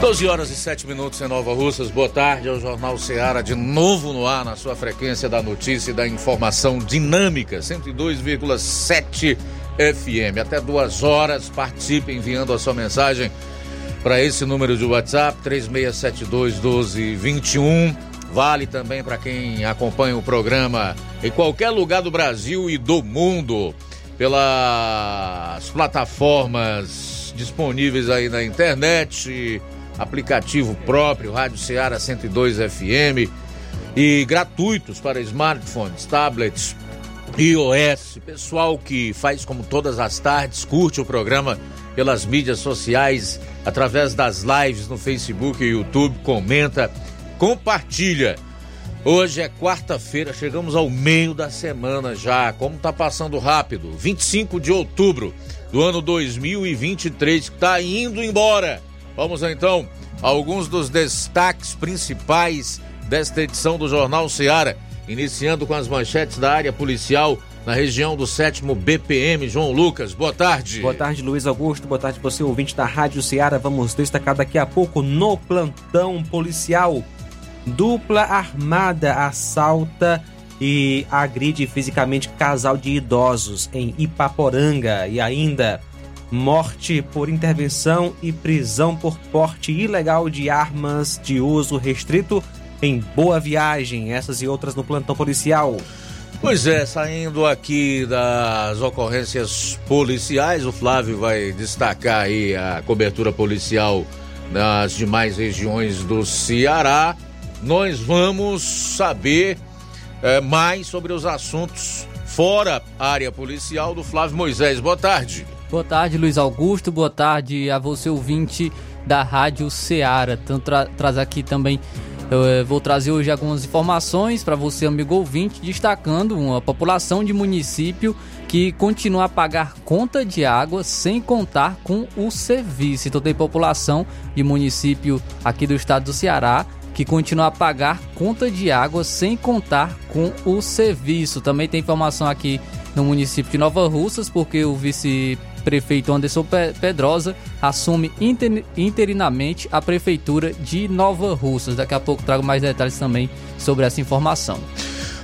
12 horas e 7 minutos em Nova Russas. Boa tarde ao Jornal Ceará, de novo no ar, na sua frequência da notícia e da informação dinâmica, 102,7 FM. Até duas horas, participe enviando a sua mensagem para esse número de WhatsApp, 3672 1221. Vale também para quem acompanha o programa em qualquer lugar do Brasil e do mundo, pelas plataformas disponíveis aí na internet aplicativo próprio, Rádio Ceará 102 FM e gratuitos para smartphones, tablets, iOS. Pessoal que faz como todas as tardes, curte o programa pelas mídias sociais, através das lives no Facebook e YouTube, comenta, compartilha. Hoje é quarta-feira, chegamos ao meio da semana já. Como tá passando rápido? 25 de outubro do ano 2023, que tá indo embora. Vamos então a alguns dos destaques principais desta edição do Jornal Seara, iniciando com as manchetes da área policial na região do 7 BPM. João Lucas, boa tarde. Boa tarde, Luiz Augusto. Boa tarde, você ouvinte da Rádio Ceará. Vamos destacar daqui a pouco no plantão policial. Dupla armada assalta e agride fisicamente casal de idosos em Ipaporanga. E ainda, morte por intervenção e prisão por porte ilegal de armas de uso restrito em Boa Viagem. Essas e outras no plantão policial. Pois é, saindo aqui das ocorrências policiais, o Flávio vai destacar aí a cobertura policial nas demais regiões do Ceará. Nós vamos saber é, mais sobre os assuntos fora área policial do Flávio Moisés. Boa tarde. Boa tarde, Luiz Augusto. Boa tarde a você, ouvinte da Rádio Ceará. Então, tra traz aqui também. Eu eh, vou trazer hoje algumas informações para você, amigo ouvinte, destacando uma população de município que continua a pagar conta de água sem contar com o serviço. Então, tem população de município aqui do estado do Ceará que continua a pagar conta de água sem contar com o serviço. Também tem informação aqui no município de Nova Russas, porque o vice prefeito Anderson Pedrosa assume inter, interinamente a prefeitura de Nova Russas. Daqui a pouco trago mais detalhes também sobre essa informação.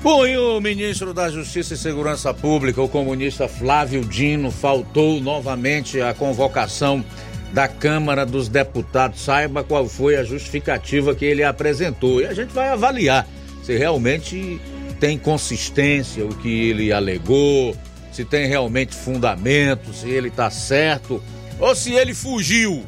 Bom, e o ministro da Justiça e Segurança Pública, o comunista Flávio Dino, faltou novamente à convocação da Câmara dos Deputados. Saiba qual foi a justificativa que ele apresentou. E a gente vai avaliar se realmente tem consistência o que ele alegou, se tem realmente fundamento, se ele está certo ou se ele fugiu.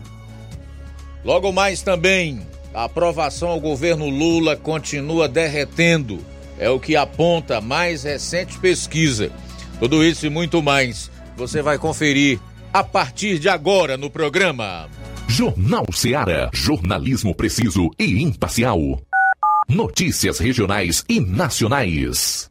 Logo mais também, a aprovação ao governo Lula continua derretendo. É o que aponta a mais recente pesquisa. Tudo isso e muito mais você vai conferir a partir de agora no programa. Jornal Ceará, jornalismo preciso e imparcial. Notícias regionais e nacionais.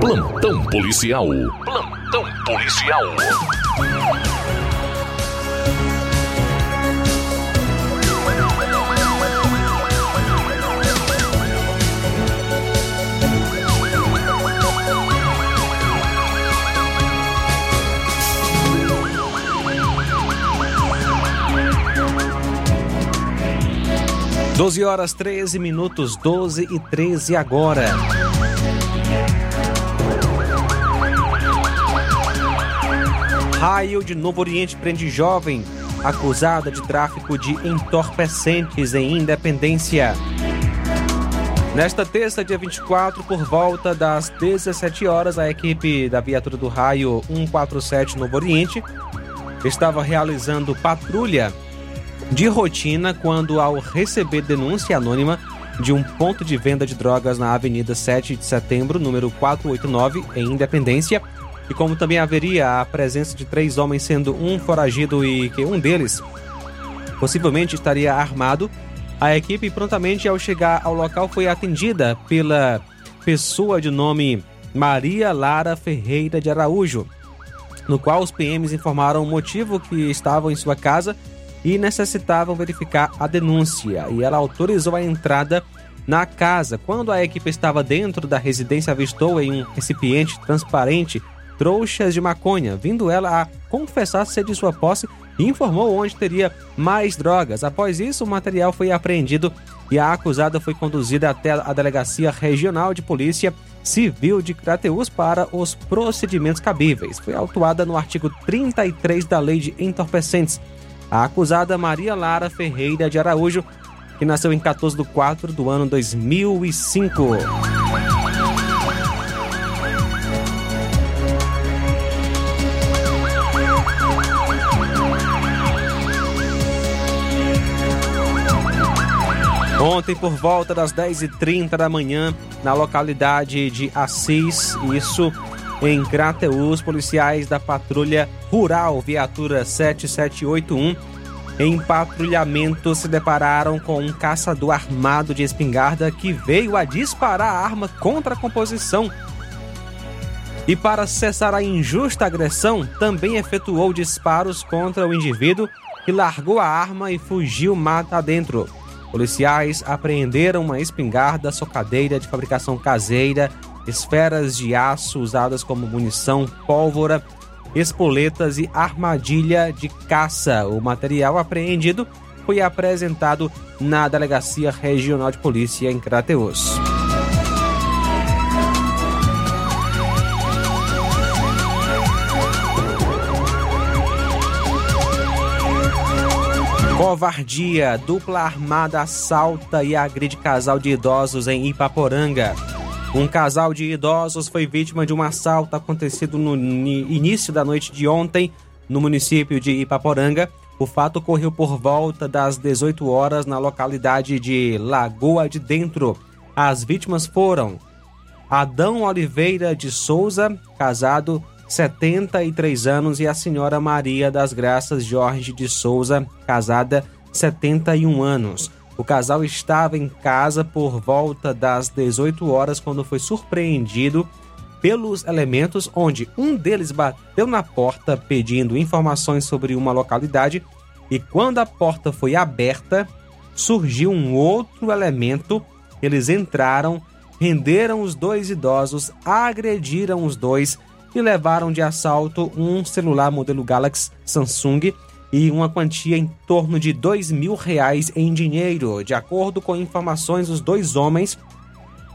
Plantão policial. Plantão policial. Doze horas 13 minutos, 12 e 13 agora. Raio de Novo Oriente prende jovem acusada de tráfico de entorpecentes em Independência. Nesta terça, dia 24, por volta das 17 horas, a equipe da viatura do Raio 147 Novo Oriente estava realizando patrulha de rotina quando, ao receber denúncia anônima de um ponto de venda de drogas na Avenida 7 de Setembro, número 489, em Independência, e como também haveria a presença de três homens, sendo um foragido e que um deles possivelmente estaria armado, a equipe prontamente ao chegar ao local foi atendida pela pessoa de nome Maria Lara Ferreira de Araújo, no qual os PMs informaram o motivo que estavam em sua casa e necessitavam verificar a denúncia, e ela autorizou a entrada na casa. Quando a equipe estava dentro da residência, avistou em um recipiente transparente trouxas de maconha, vindo ela a confessar ser de sua posse e informou onde teria mais drogas. Após isso, o material foi apreendido e a acusada foi conduzida até a Delegacia Regional de Polícia Civil de Crateús para os procedimentos cabíveis. Foi autuada no artigo 33 da Lei de Entorpecentes. A acusada Maria Lara Ferreira de Araújo, que nasceu em 14 de 4 do ano 2005. Ontem, por volta das 10h30 da manhã, na localidade de Assis, isso em Crateus, policiais da Patrulha Rural Viatura 7781, em patrulhamento, se depararam com um caçador armado de espingarda que veio a disparar a arma contra a composição. E para cessar a injusta agressão, também efetuou disparos contra o indivíduo que largou a arma e fugiu mata adentro. Policiais apreenderam uma espingarda socadeira de fabricação caseira, esferas de aço usadas como munição, pólvora, espoletas e armadilha de caça. O material apreendido foi apresentado na Delegacia Regional de Polícia em Crateus. Covardia, dupla armada assalta e agride casal de idosos em Ipaporanga. Um casal de idosos foi vítima de um assalto acontecido no início da noite de ontem no município de Ipaporanga. O fato ocorreu por volta das 18 horas na localidade de Lagoa de Dentro. As vítimas foram Adão Oliveira de Souza, casado 73 anos, e a senhora Maria das Graças Jorge de Souza, casada, 71 anos. O casal estava em casa por volta das 18 horas quando foi surpreendido pelos elementos, onde um deles bateu na porta pedindo informações sobre uma localidade e quando a porta foi aberta, surgiu um outro elemento. Eles entraram, renderam os dois idosos, agrediram os dois e levaram de assalto um celular modelo Galaxy Samsung e uma quantia em torno de dois mil reais em dinheiro. De acordo com informações, os dois homens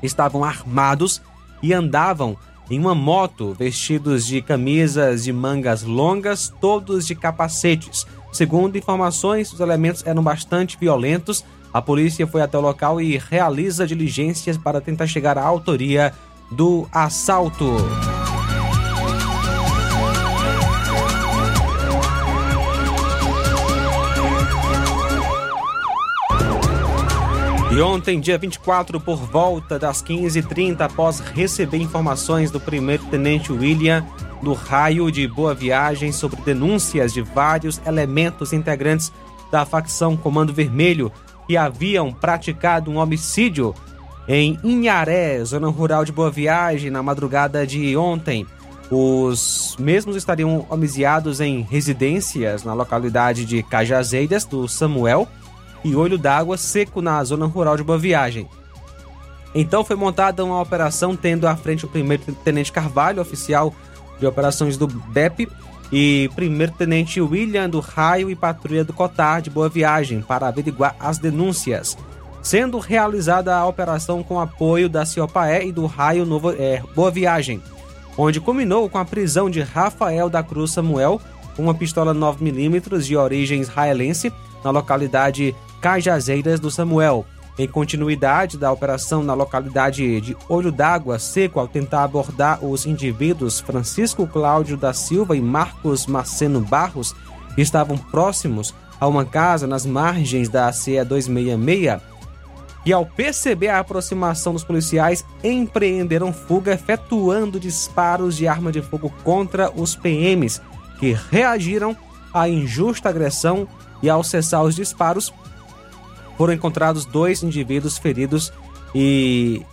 estavam armados e andavam em uma moto, vestidos de camisas de mangas longas, todos de capacetes. Segundo informações, os elementos eram bastante violentos. A polícia foi até o local e realiza diligências para tentar chegar à autoria do assalto. E ontem, dia 24, por volta das 15h30, após receber informações do primeiro-tenente William do raio de Boa Viagem sobre denúncias de vários elementos integrantes da facção Comando Vermelho que haviam praticado um homicídio em Inharé, zona rural de Boa Viagem, na madrugada de ontem. Os mesmos estariam homiciados em residências na localidade de Cajazeiras do Samuel e Olho d'Água seco na zona rural de Boa Viagem. Então foi montada uma operação tendo à frente o primeiro-tenente Carvalho, oficial de operações do BEP, e primeiro-tenente William do Raio e Patrulha do Cotar de Boa Viagem para averiguar as denúncias. Sendo realizada a operação com apoio da Ciopaé e do Raio Novo, é, Boa Viagem, onde culminou com a prisão de Rafael da Cruz Samuel, uma pistola 9mm de origem israelense, na localidade Cajazeiras do Samuel. Em continuidade da operação na localidade de Olho d'Água Seco, ao tentar abordar os indivíduos Francisco Cláudio da Silva e Marcos Maceno Barros, que estavam próximos a uma casa nas margens da CE 266, e ao perceber a aproximação dos policiais, empreenderam fuga efetuando disparos de arma de fogo contra os PMs, que reagiram à injusta agressão e ao cessar os disparos, foram encontrados dois indivíduos feridos e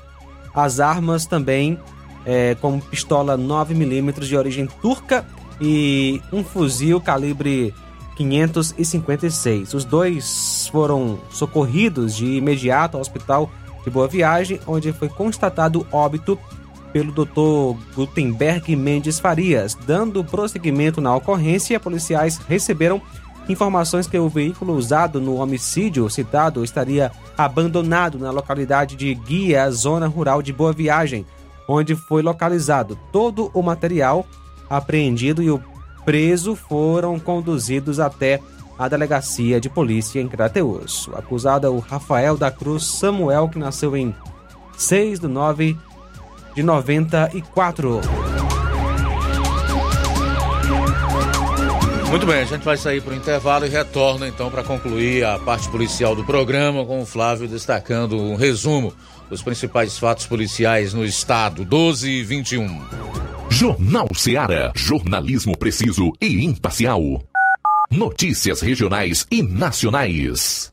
as armas também, é, como pistola 9mm de origem turca e um fuzil calibre 556. Os dois foram socorridos de imediato ao hospital de Boa Viagem, onde foi constatado óbito pelo Dr. Gutenberg Mendes Farias. Dando prosseguimento na ocorrência, policiais receberam informações que o veículo usado no homicídio citado estaria abandonado na localidade de Guia, zona rural de Boa Viagem, onde foi localizado todo o material apreendido e o preso foram conduzidos até a delegacia de polícia em Crateus. O acusado é o Rafael da Cruz Samuel, que nasceu em 6 de 9 de 94. Muito bem, a gente vai sair para o intervalo e retorna então para concluir a parte policial do programa com o Flávio destacando um resumo dos principais fatos policiais no estado 12 e 21. Jornal Ceará, jornalismo preciso e imparcial. Notícias regionais e nacionais.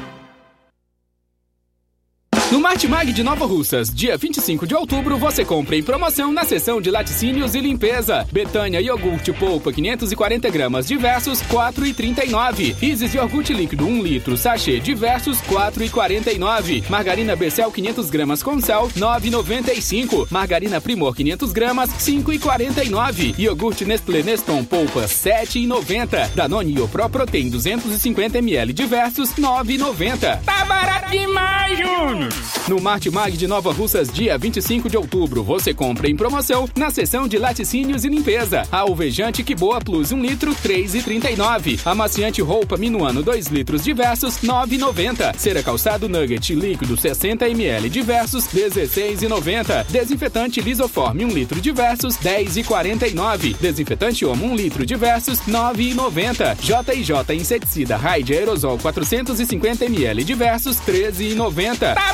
No Martimag de Nova Russas, dia 25 de outubro, você compra em promoção na seção de laticínios e limpeza. Betânia iogurte polpa 540 gramas diversos 4,39. Isis iogurte líquido 1 litro sachê diversos 4,49. Margarina Becel 500 gramas com sal 9,95. Margarina Primor 500 gramas 5,49. Iogurte Nestlé Neston polpa 7,90. Danone Pro Protein 250 ml diversos 9,90. Tá barato demais, Júnior! No Martimag de Nova Russas, dia 25 de outubro, você compra em promoção na seção de laticínios e limpeza. Alvejante Que Boa Plus 1 litro, 3,39. Amaciante roupa Minuano 2 litros diversos, 9,90. Cera calçado Nugget líquido 60 ml diversos, 16,90. Desinfetante Lisoforme 1 litro diversos, 10,49. Desinfetante Omo 1 litro diversos, 9,90. JJ Inseticida Raid Aerosol 450 ml diversos, 13,90. Tá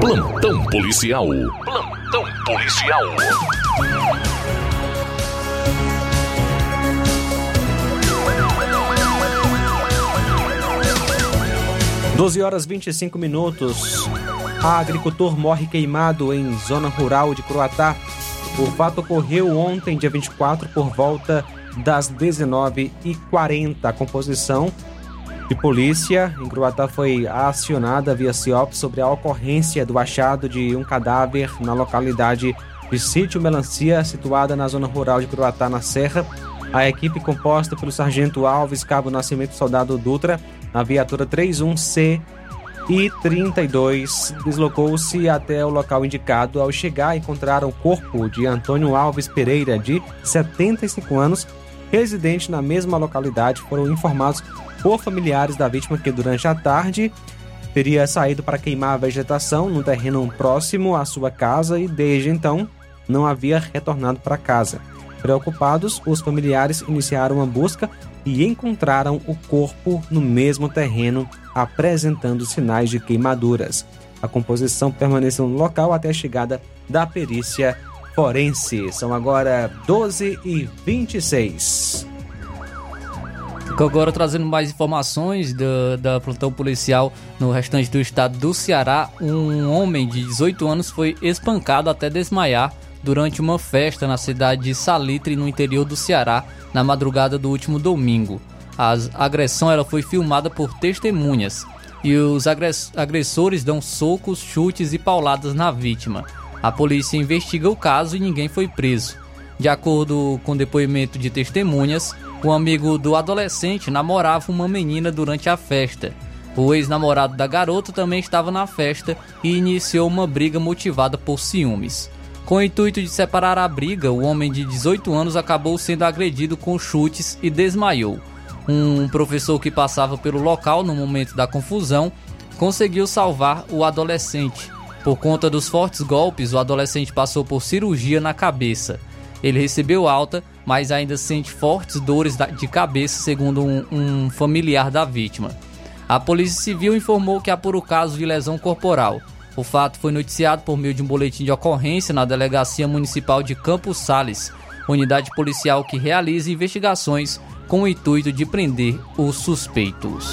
Plantão policial. Plantão policial. Doze horas 25 minutos. A agricultor morre queimado em zona rural de Croatá. O fato ocorreu ontem, dia 24, por volta das 19h40. A composição de polícia em Croatá foi acionada via CIOP sobre a ocorrência do achado de um cadáver na localidade de Sítio Melancia, situada na zona rural de Croatá, na Serra. A equipe composta pelo Sargento Alves Cabo Nascimento Soldado Dutra, na viatura 31C e 32, deslocou-se até o local indicado. Ao chegar, encontraram o corpo de Antônio Alves Pereira, de 75 anos, residente na mesma localidade. Foram informados por familiares da vítima que durante a tarde teria saído para queimar a vegetação no terreno próximo à sua casa e desde então não havia retornado para casa. Preocupados, os familiares iniciaram uma busca e encontraram o corpo no mesmo terreno, apresentando sinais de queimaduras. A composição permaneceu no local até a chegada da perícia forense. São agora 12 e 26. Agora trazendo mais informações da, da plantão policial no restante do estado do Ceará, um homem de 18 anos foi espancado até desmaiar durante uma festa na cidade de Salitre, no interior do Ceará, na madrugada do último domingo. A agressão ela foi filmada por testemunhas e os agressores dão socos, chutes e pauladas na vítima. A polícia investiga o caso e ninguém foi preso. De acordo com depoimento de testemunhas, o amigo do adolescente namorava uma menina durante a festa. O ex-namorado da garota também estava na festa e iniciou uma briga motivada por ciúmes. Com o intuito de separar a briga, o homem de 18 anos acabou sendo agredido com chutes e desmaiou. Um professor que passava pelo local no momento da confusão conseguiu salvar o adolescente. Por conta dos fortes golpes, o adolescente passou por cirurgia na cabeça. Ele recebeu alta, mas ainda sente fortes dores de cabeça, segundo um, um familiar da vítima. A Polícia Civil informou que apura o caso de lesão corporal. O fato foi noticiado por meio de um boletim de ocorrência na Delegacia Municipal de Campos Sales, unidade policial que realiza investigações com o intuito de prender os suspeitos.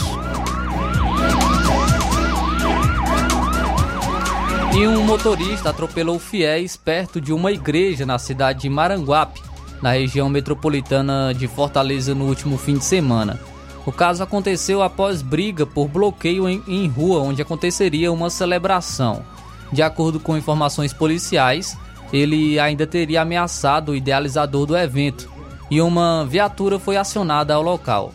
E um motorista atropelou fiéis perto de uma igreja na cidade de Maranguape, na região metropolitana de Fortaleza, no último fim de semana. O caso aconteceu após briga por bloqueio em, em rua onde aconteceria uma celebração. De acordo com informações policiais, ele ainda teria ameaçado o idealizador do evento, e uma viatura foi acionada ao local.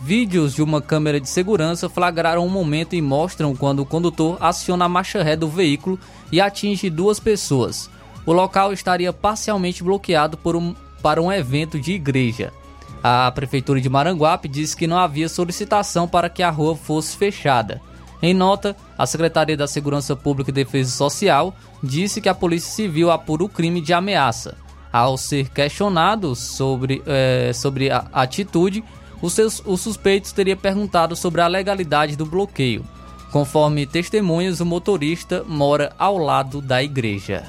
Vídeos de uma câmera de segurança flagraram um momento e mostram quando o condutor aciona a marcha ré do veículo e atinge duas pessoas. O local estaria parcialmente bloqueado um, para um evento de igreja. A prefeitura de Maranguape disse que não havia solicitação para que a rua fosse fechada. Em nota, a Secretaria da Segurança Pública e Defesa Social disse que a Polícia Civil apura o crime de ameaça. Ao ser questionado sobre, é, sobre a atitude, os, seus, os suspeitos teria perguntado sobre a legalidade do bloqueio. Conforme testemunhas, o motorista mora ao lado da igreja.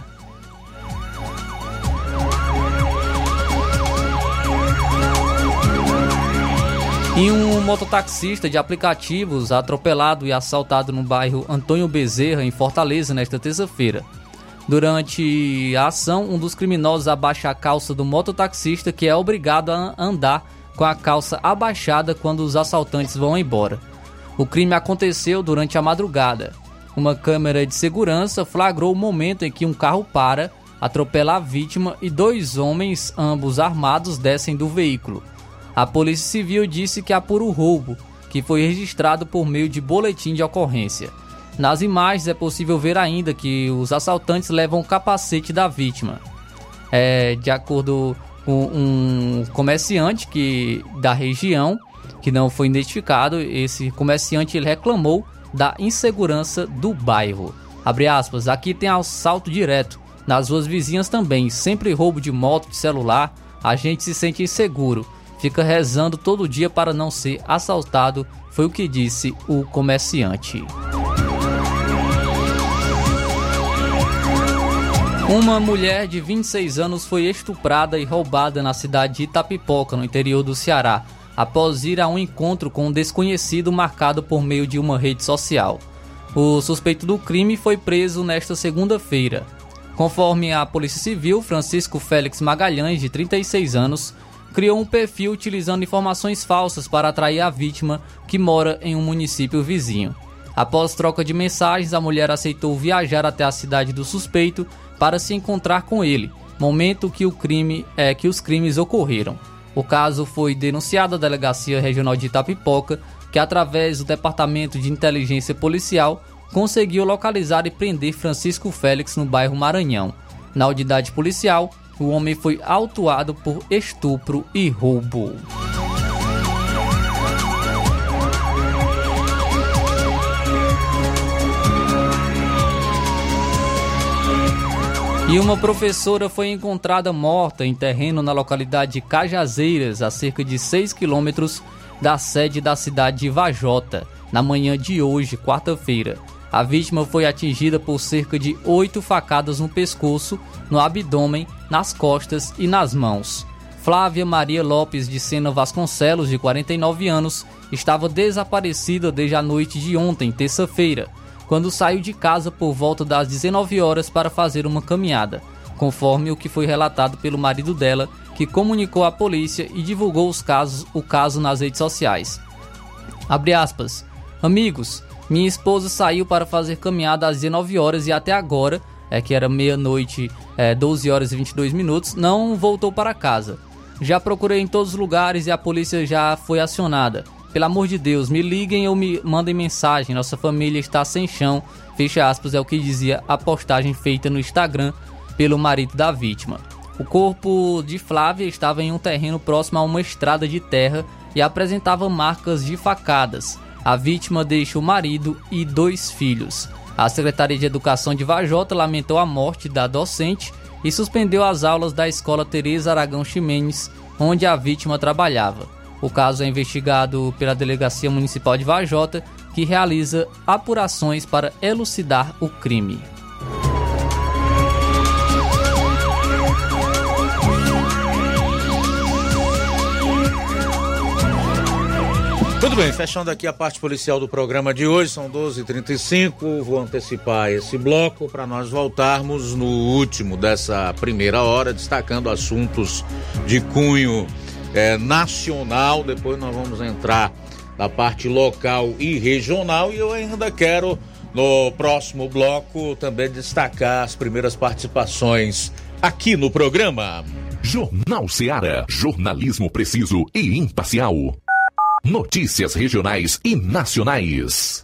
E um mototaxista de aplicativos atropelado e assaltado no bairro Antônio Bezerra, em Fortaleza, nesta terça-feira. Durante a ação, um dos criminosos abaixa a calça do mototaxista, que é obrigado a andar com a calça abaixada quando os assaltantes vão embora. O crime aconteceu durante a madrugada. Uma câmera de segurança flagrou o momento em que um carro para, atropela a vítima e dois homens, ambos armados, descem do veículo. A Polícia Civil disse que apura o roubo, que foi registrado por meio de boletim de ocorrência. Nas imagens é possível ver ainda que os assaltantes levam o capacete da vítima. É, de acordo com um comerciante que, da região, que não foi identificado, esse comerciante ele reclamou da insegurança do bairro. Abre aspas, aqui tem assalto direto, nas ruas vizinhas também, sempre roubo de moto, de celular, a gente se sente inseguro, fica rezando todo dia para não ser assaltado, foi o que disse o comerciante. Uma mulher de 26 anos foi estuprada e roubada na cidade de Itapipoca, no interior do Ceará, após ir a um encontro com um desconhecido marcado por meio de uma rede social. O suspeito do crime foi preso nesta segunda-feira. Conforme a Polícia Civil, Francisco Félix Magalhães, de 36 anos, criou um perfil utilizando informações falsas para atrair a vítima que mora em um município vizinho. Após troca de mensagens, a mulher aceitou viajar até a cidade do suspeito para se encontrar com ele, momento que o crime é que os crimes ocorreram. O caso foi denunciado à Delegacia Regional de Itapipoca, que através do Departamento de Inteligência Policial conseguiu localizar e prender Francisco Félix no bairro Maranhão. Na unidade policial, o homem foi autuado por estupro e roubo. E uma professora foi encontrada morta em terreno na localidade de Cajazeiras, a cerca de 6 quilômetros da sede da cidade de Vajota, na manhã de hoje, quarta-feira. A vítima foi atingida por cerca de oito facadas no pescoço, no abdômen, nas costas e nas mãos. Flávia Maria Lopes de Sena Vasconcelos, de 49 anos, estava desaparecida desde a noite de ontem, terça-feira, quando saiu de casa por volta das 19 horas para fazer uma caminhada, conforme o que foi relatado pelo marido dela, que comunicou à polícia e divulgou os casos, o caso nas redes sociais. Abre aspas. Amigos, minha esposa saiu para fazer caminhada às 19 horas e até agora, é que era meia-noite, é, 12 horas e 22 minutos, não voltou para casa. Já procurei em todos os lugares e a polícia já foi acionada. Pelo amor de Deus, me liguem ou me mandem mensagem. Nossa família está sem chão. Fecha aspas, é o que dizia a postagem feita no Instagram pelo marido da vítima. O corpo de Flávia estava em um terreno próximo a uma estrada de terra e apresentava marcas de facadas. A vítima deixa o marido e dois filhos. A Secretaria de Educação de Vajota lamentou a morte da docente e suspendeu as aulas da escola Teresa Aragão Ximenes, onde a vítima trabalhava. O caso é investigado pela Delegacia Municipal de Vajota, que realiza apurações para elucidar o crime. Muito bem, fechando aqui a parte policial do programa de hoje, são 12h35. Vou antecipar esse bloco para nós voltarmos no último dessa primeira hora, destacando assuntos de cunho eh, nacional. Depois nós vamos entrar na parte local e regional. E eu ainda quero, no próximo bloco, também destacar as primeiras participações aqui no programa. Jornal Seara. Jornalismo preciso e imparcial. Notícias regionais e nacionais.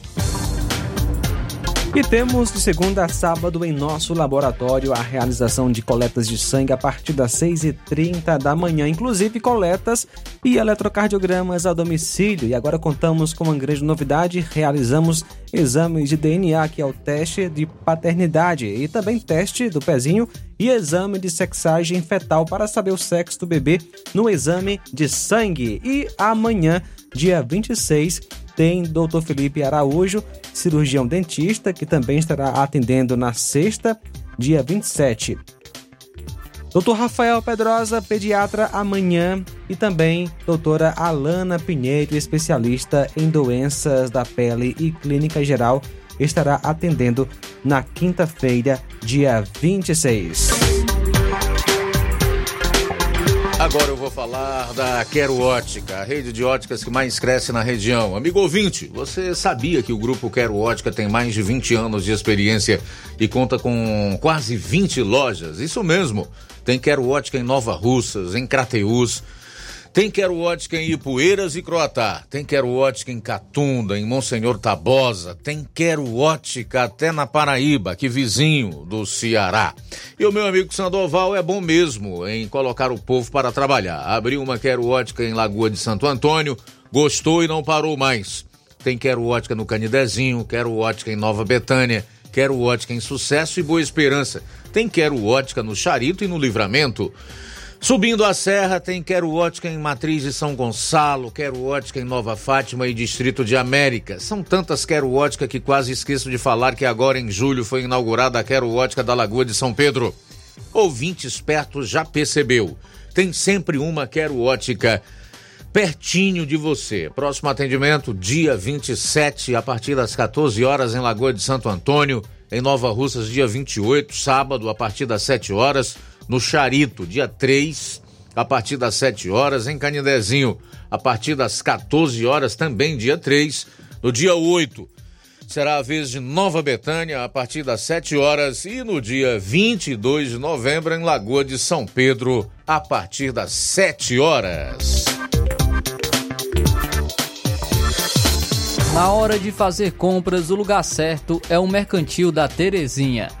E temos de segunda a sábado em nosso laboratório a realização de coletas de sangue a partir das 6h30 da manhã, inclusive coletas e eletrocardiogramas a domicílio. E agora contamos com uma grande novidade: realizamos exames de DNA, que é o teste de paternidade, e também teste do pezinho e exame de sexagem fetal para saber o sexo do bebê no exame de sangue. E amanhã, dia 26, tem Dr. Felipe Araújo, cirurgião dentista, que também estará atendendo na sexta, dia 27. Dr. Rafael Pedrosa, pediatra, amanhã. E também doutora Alana Pinheiro, especialista em doenças da pele e clínica geral, estará atendendo na quinta-feira, dia 26. Agora eu vou falar da Quero Ótica, a rede de óticas que mais cresce na região. Amigo ouvinte, você sabia que o grupo Quero Ótica tem mais de 20 anos de experiência e conta com quase 20 lojas? Isso mesmo. Tem Quero Ótica em Nova Russas, em Crateús, Tem Quero Ótica em Ipueiras e Croatá. Tem Quero Ótica em Catunda, em Monsenhor Tabosa. Tem Quero Ótica até na Paraíba, que vizinho do Ceará. E o meu amigo Sandoval é bom mesmo em colocar o povo para trabalhar. Abriu uma Quero Ótica em Lagoa de Santo Antônio, gostou e não parou mais. Tem Quero Ótica no Canidezinho, Quero Ótica em Nova Betânia, Quero Ótica em Sucesso e Boa Esperança. Tem Quero Ótica no Charito e no Livramento. Subindo a serra tem Quero Ótica em Matriz de São Gonçalo, Quero Ótica em Nova Fátima e Distrito de América. São tantas Quero Ótica que quase esqueço de falar que agora em julho foi inaugurada a Quero Ótica da Lagoa de São Pedro. Ouvinte esperto já percebeu. Tem sempre uma Quero Ótica pertinho de você. Próximo atendimento, dia 27, a partir das 14 horas, em Lagoa de Santo Antônio. Em Nova Russas, dia 28, sábado, a partir das 7 horas no Charito, dia 3, a partir das 7 horas, em Canidezinho, a partir das 14 horas, também dia 3, no dia 8. Será a vez de Nova Betânia, a partir das 7 horas, e no dia 22 de novembro, em Lagoa de São Pedro, a partir das 7 horas. Na hora de fazer compras, o lugar certo é o Mercantil da Terezinha.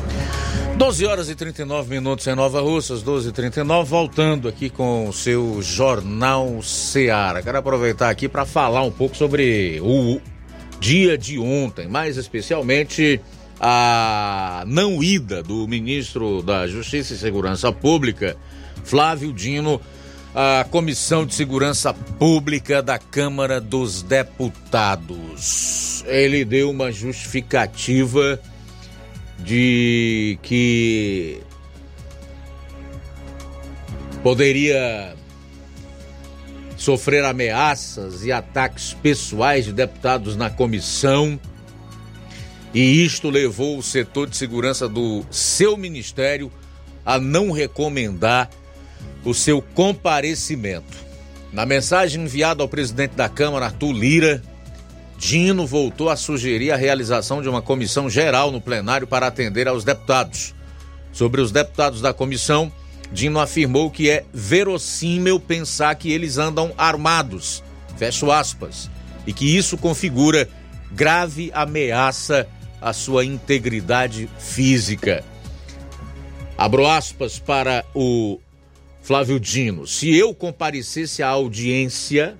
12 horas e 39 minutos em Nova Russas, 12 e 39 voltando aqui com o seu Jornal Seara. Quero aproveitar aqui para falar um pouco sobre o dia de ontem, mais especialmente a não ida do ministro da Justiça e Segurança Pública, Flávio Dino, à Comissão de Segurança Pública da Câmara dos Deputados. Ele deu uma justificativa de que poderia sofrer ameaças e ataques pessoais de deputados na comissão. E isto levou o setor de segurança do seu ministério a não recomendar o seu comparecimento. Na mensagem enviada ao presidente da Câmara, Arthur Lira, Dino voltou a sugerir a realização de uma comissão geral no plenário para atender aos deputados. Sobre os deputados da comissão, Dino afirmou que é verossímil pensar que eles andam armados, fecho aspas, e que isso configura grave ameaça à sua integridade física. Abro aspas para o Flávio Dino. Se eu comparecesse à audiência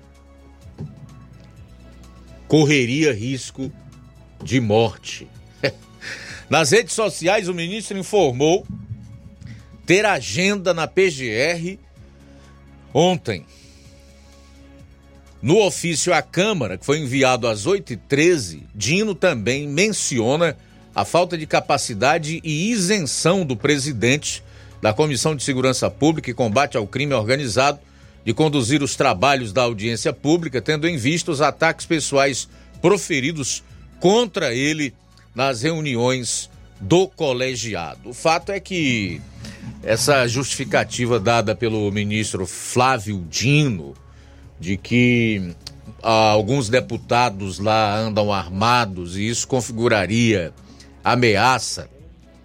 correria risco de morte. Nas redes sociais, o ministro informou ter agenda na PGR ontem. No ofício à Câmara, que foi enviado às 8h13, Dino também menciona a falta de capacidade e isenção do presidente da Comissão de Segurança Pública e Combate ao Crime Organizado de conduzir os trabalhos da audiência pública, tendo em vista os ataques pessoais proferidos contra ele nas reuniões do colegiado. O fato é que essa justificativa dada pelo ministro Flávio Dino de que ah, alguns deputados lá andam armados e isso configuraria ameaça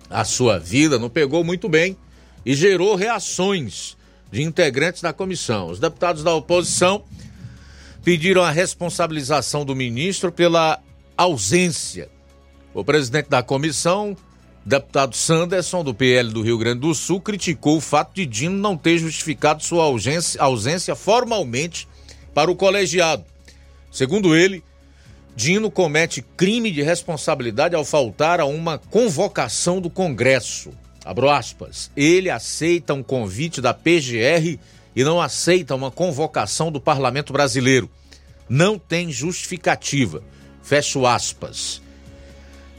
à sua vida não pegou muito bem e gerou reações de integrantes da comissão. Os deputados da oposição pediram a responsabilização do ministro pela ausência. O presidente da comissão, deputado Sanderson, do PL do Rio Grande do Sul, criticou o fato de Dino não ter justificado sua ausência, formalmente para o colegiado. Segundo ele, Dino comete crime de responsabilidade ao faltar a uma convocação do Congresso. Abro aspas. Ele aceita um convite da PGR e não aceita uma convocação do Parlamento Brasileiro. Não tem justificativa. Fecho aspas.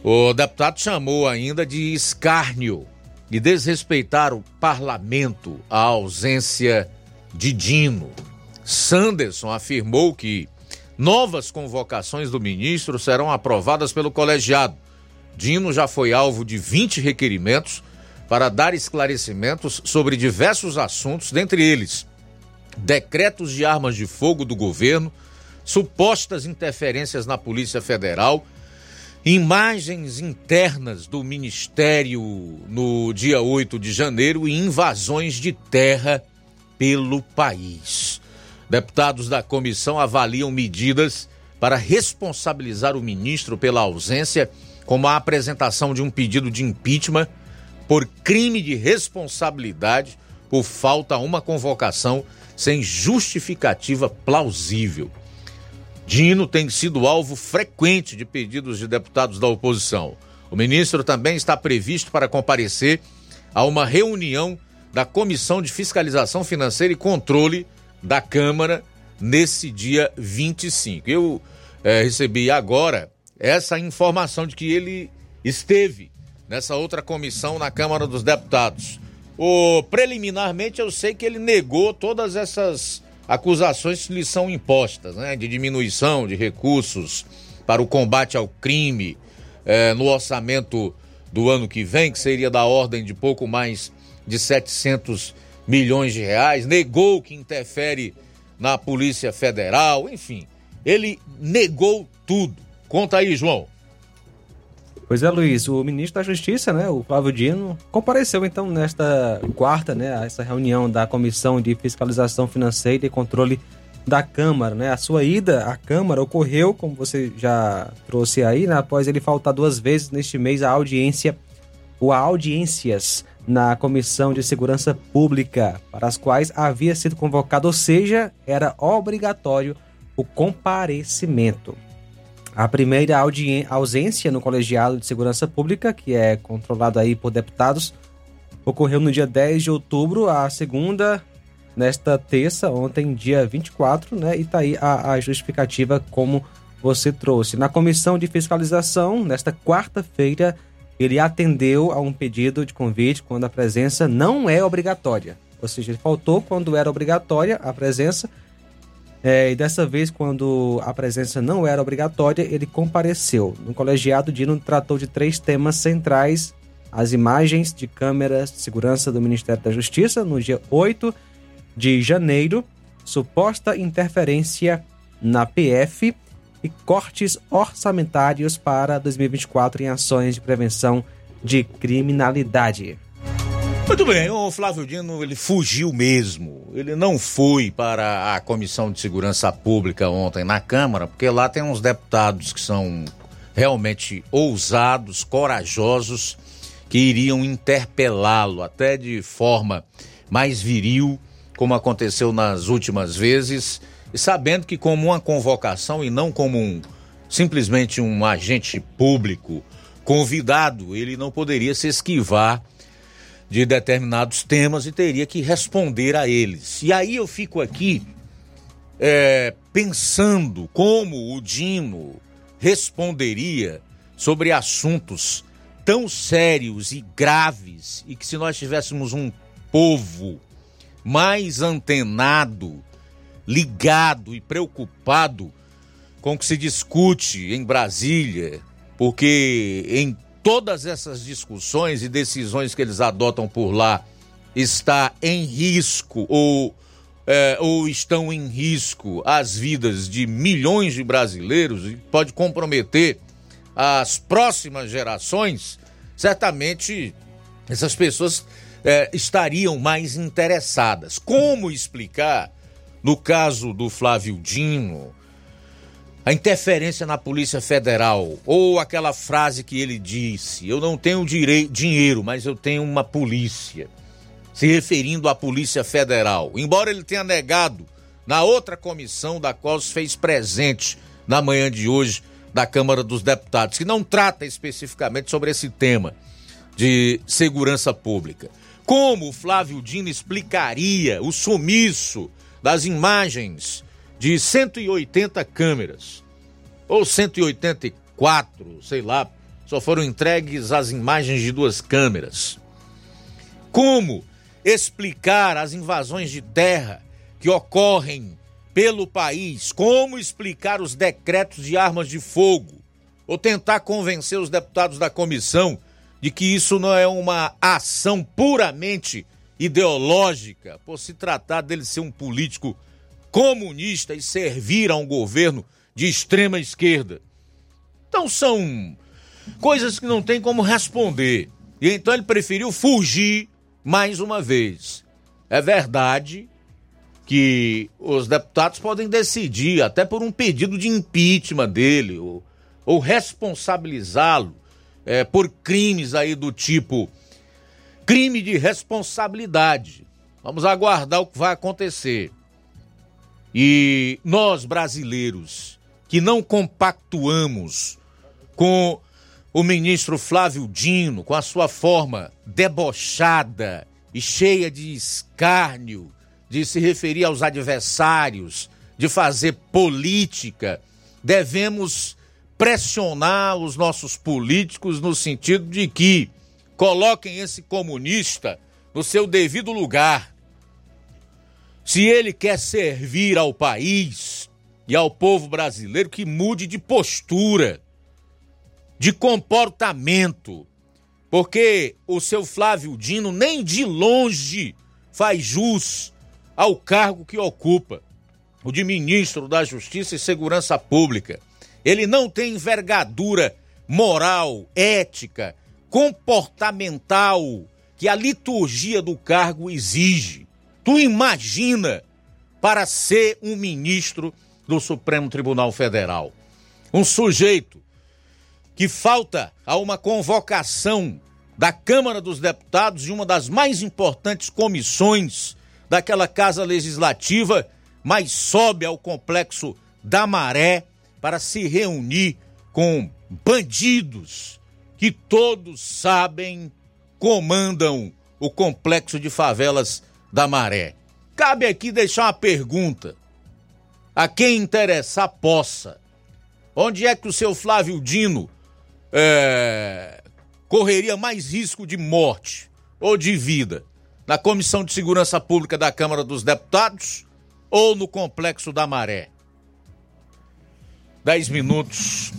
O deputado chamou ainda de escárnio e desrespeitar o parlamento a ausência de Dino. Sanderson afirmou que novas convocações do ministro serão aprovadas pelo colegiado. Dino já foi alvo de 20 requerimentos para dar esclarecimentos sobre diversos assuntos, dentre eles decretos de armas de fogo do governo, supostas interferências na Polícia Federal, imagens internas do Ministério no dia 8 de janeiro e invasões de terra pelo país. Deputados da comissão avaliam medidas para responsabilizar o ministro pela ausência, como a apresentação de um pedido de impeachment por crime de responsabilidade por falta a uma convocação sem justificativa plausível. Dino tem sido alvo frequente de pedidos de deputados da oposição. O ministro também está previsto para comparecer a uma reunião da Comissão de Fiscalização Financeira e Controle da Câmara nesse dia 25. Eu é, recebi agora essa informação de que ele esteve nessa outra comissão na Câmara dos Deputados. O, preliminarmente eu sei que ele negou todas essas acusações que lhe são impostas, né? De diminuição de recursos para o combate ao crime é, no orçamento do ano que vem, que seria da ordem de pouco mais de 700 milhões de reais, negou que interfere na Polícia Federal, enfim, ele negou tudo. Conta aí, João. Pois é, Luiz, o ministro da Justiça, né, o Flávio Dino, compareceu então nesta quarta, né, a essa reunião da Comissão de Fiscalização Financeira e Controle da Câmara, né? A sua ida à Câmara ocorreu, como você já trouxe aí, né, após ele faltar duas vezes neste mês à audiência ou a audiências na Comissão de Segurança Pública, para as quais havia sido convocado, ou seja, era obrigatório o comparecimento. A primeira ausência no Colegiado de Segurança Pública, que é controlado aí por deputados, ocorreu no dia 10 de outubro, a segunda nesta terça, ontem, dia 24, né? E tá aí a, a justificativa como você trouxe. Na comissão de fiscalização, nesta quarta-feira, ele atendeu a um pedido de convite quando a presença não é obrigatória. Ou seja, ele faltou quando era obrigatória a presença, é, e dessa vez, quando a presença não era obrigatória, ele compareceu. No colegiado, Dino tratou de três temas centrais: as imagens de câmeras de segurança do Ministério da Justiça, no dia 8 de janeiro, suposta interferência na PF e cortes orçamentários para 2024 em ações de prevenção de criminalidade. Muito bem, o Flávio Dino ele fugiu mesmo. Ele não foi para a Comissão de Segurança Pública ontem na Câmara, porque lá tem uns deputados que são realmente ousados, corajosos, que iriam interpelá-lo até de forma mais viril, como aconteceu nas últimas vezes e sabendo que como uma convocação e não como um simplesmente um agente público convidado, ele não poderia se esquivar de determinados temas e teria que responder a eles. E aí eu fico aqui é, pensando como o Dino responderia sobre assuntos tão sérios e graves e que se nós tivéssemos um povo mais antenado ligado e preocupado com o que se discute em Brasília, porque em todas essas discussões e decisões que eles adotam por lá está em risco ou, é, ou estão em risco as vidas de milhões de brasileiros e pode comprometer as próximas gerações, certamente essas pessoas é, estariam mais interessadas. Como explicar no caso do Flávio Dino, a interferência na Polícia Federal, ou aquela frase que ele disse: Eu não tenho direi dinheiro, mas eu tenho uma polícia. Se referindo à Polícia Federal. Embora ele tenha negado na outra comissão da qual se fez presente na manhã de hoje da Câmara dos Deputados, que não trata especificamente sobre esse tema de segurança pública. Como o Flávio Dino explicaria o sumiço das imagens de 180 câmeras, ou 184, sei lá, só foram entregues as imagens de duas câmeras. Como explicar as invasões de terra que ocorrem pelo país? Como explicar os decretos de armas de fogo? Ou tentar convencer os deputados da comissão de que isso não é uma ação puramente ideológica, por se tratar dele ser um político comunista e servir a um governo de extrema esquerda. Então são coisas que não tem como responder. E então ele preferiu fugir mais uma vez. É verdade que os deputados podem decidir, até por um pedido de impeachment dele, ou, ou responsabilizá-lo é, por crimes aí do tipo crime de responsabilidade. Vamos aguardar o que vai acontecer. E nós, brasileiros, que não compactuamos com o ministro Flávio Dino, com a sua forma debochada e cheia de escárnio, de se referir aos adversários, de fazer política, devemos pressionar os nossos políticos no sentido de que coloquem esse comunista no seu devido lugar. Se ele quer servir ao país e ao povo brasileiro, que mude de postura, de comportamento, porque o seu Flávio Dino nem de longe faz jus ao cargo que ocupa, o de ministro da Justiça e Segurança Pública. Ele não tem envergadura moral, ética, comportamental que a liturgia do cargo exige. Tu imagina para ser um ministro do Supremo Tribunal Federal. Um sujeito que falta a uma convocação da Câmara dos Deputados de uma das mais importantes comissões daquela Casa Legislativa, mas sobe ao complexo da Maré para se reunir com bandidos que todos sabem comandam o complexo de favelas da Maré. Cabe aqui deixar uma pergunta. A quem interessar possa. Onde é que o seu Flávio Dino é, correria mais risco de morte ou de vida? Na Comissão de Segurança Pública da Câmara dos Deputados ou no Complexo da Maré? Dez minutos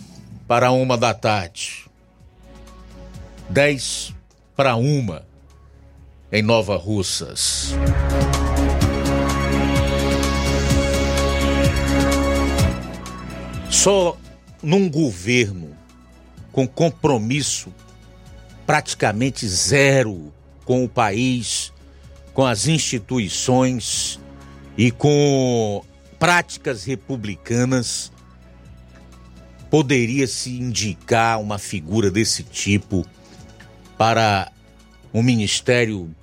para uma da tarde. Dez para uma em Nova Russas. Só num governo com compromisso praticamente zero com o país, com as instituições e com práticas republicanas, poderia se indicar uma figura desse tipo para um ministério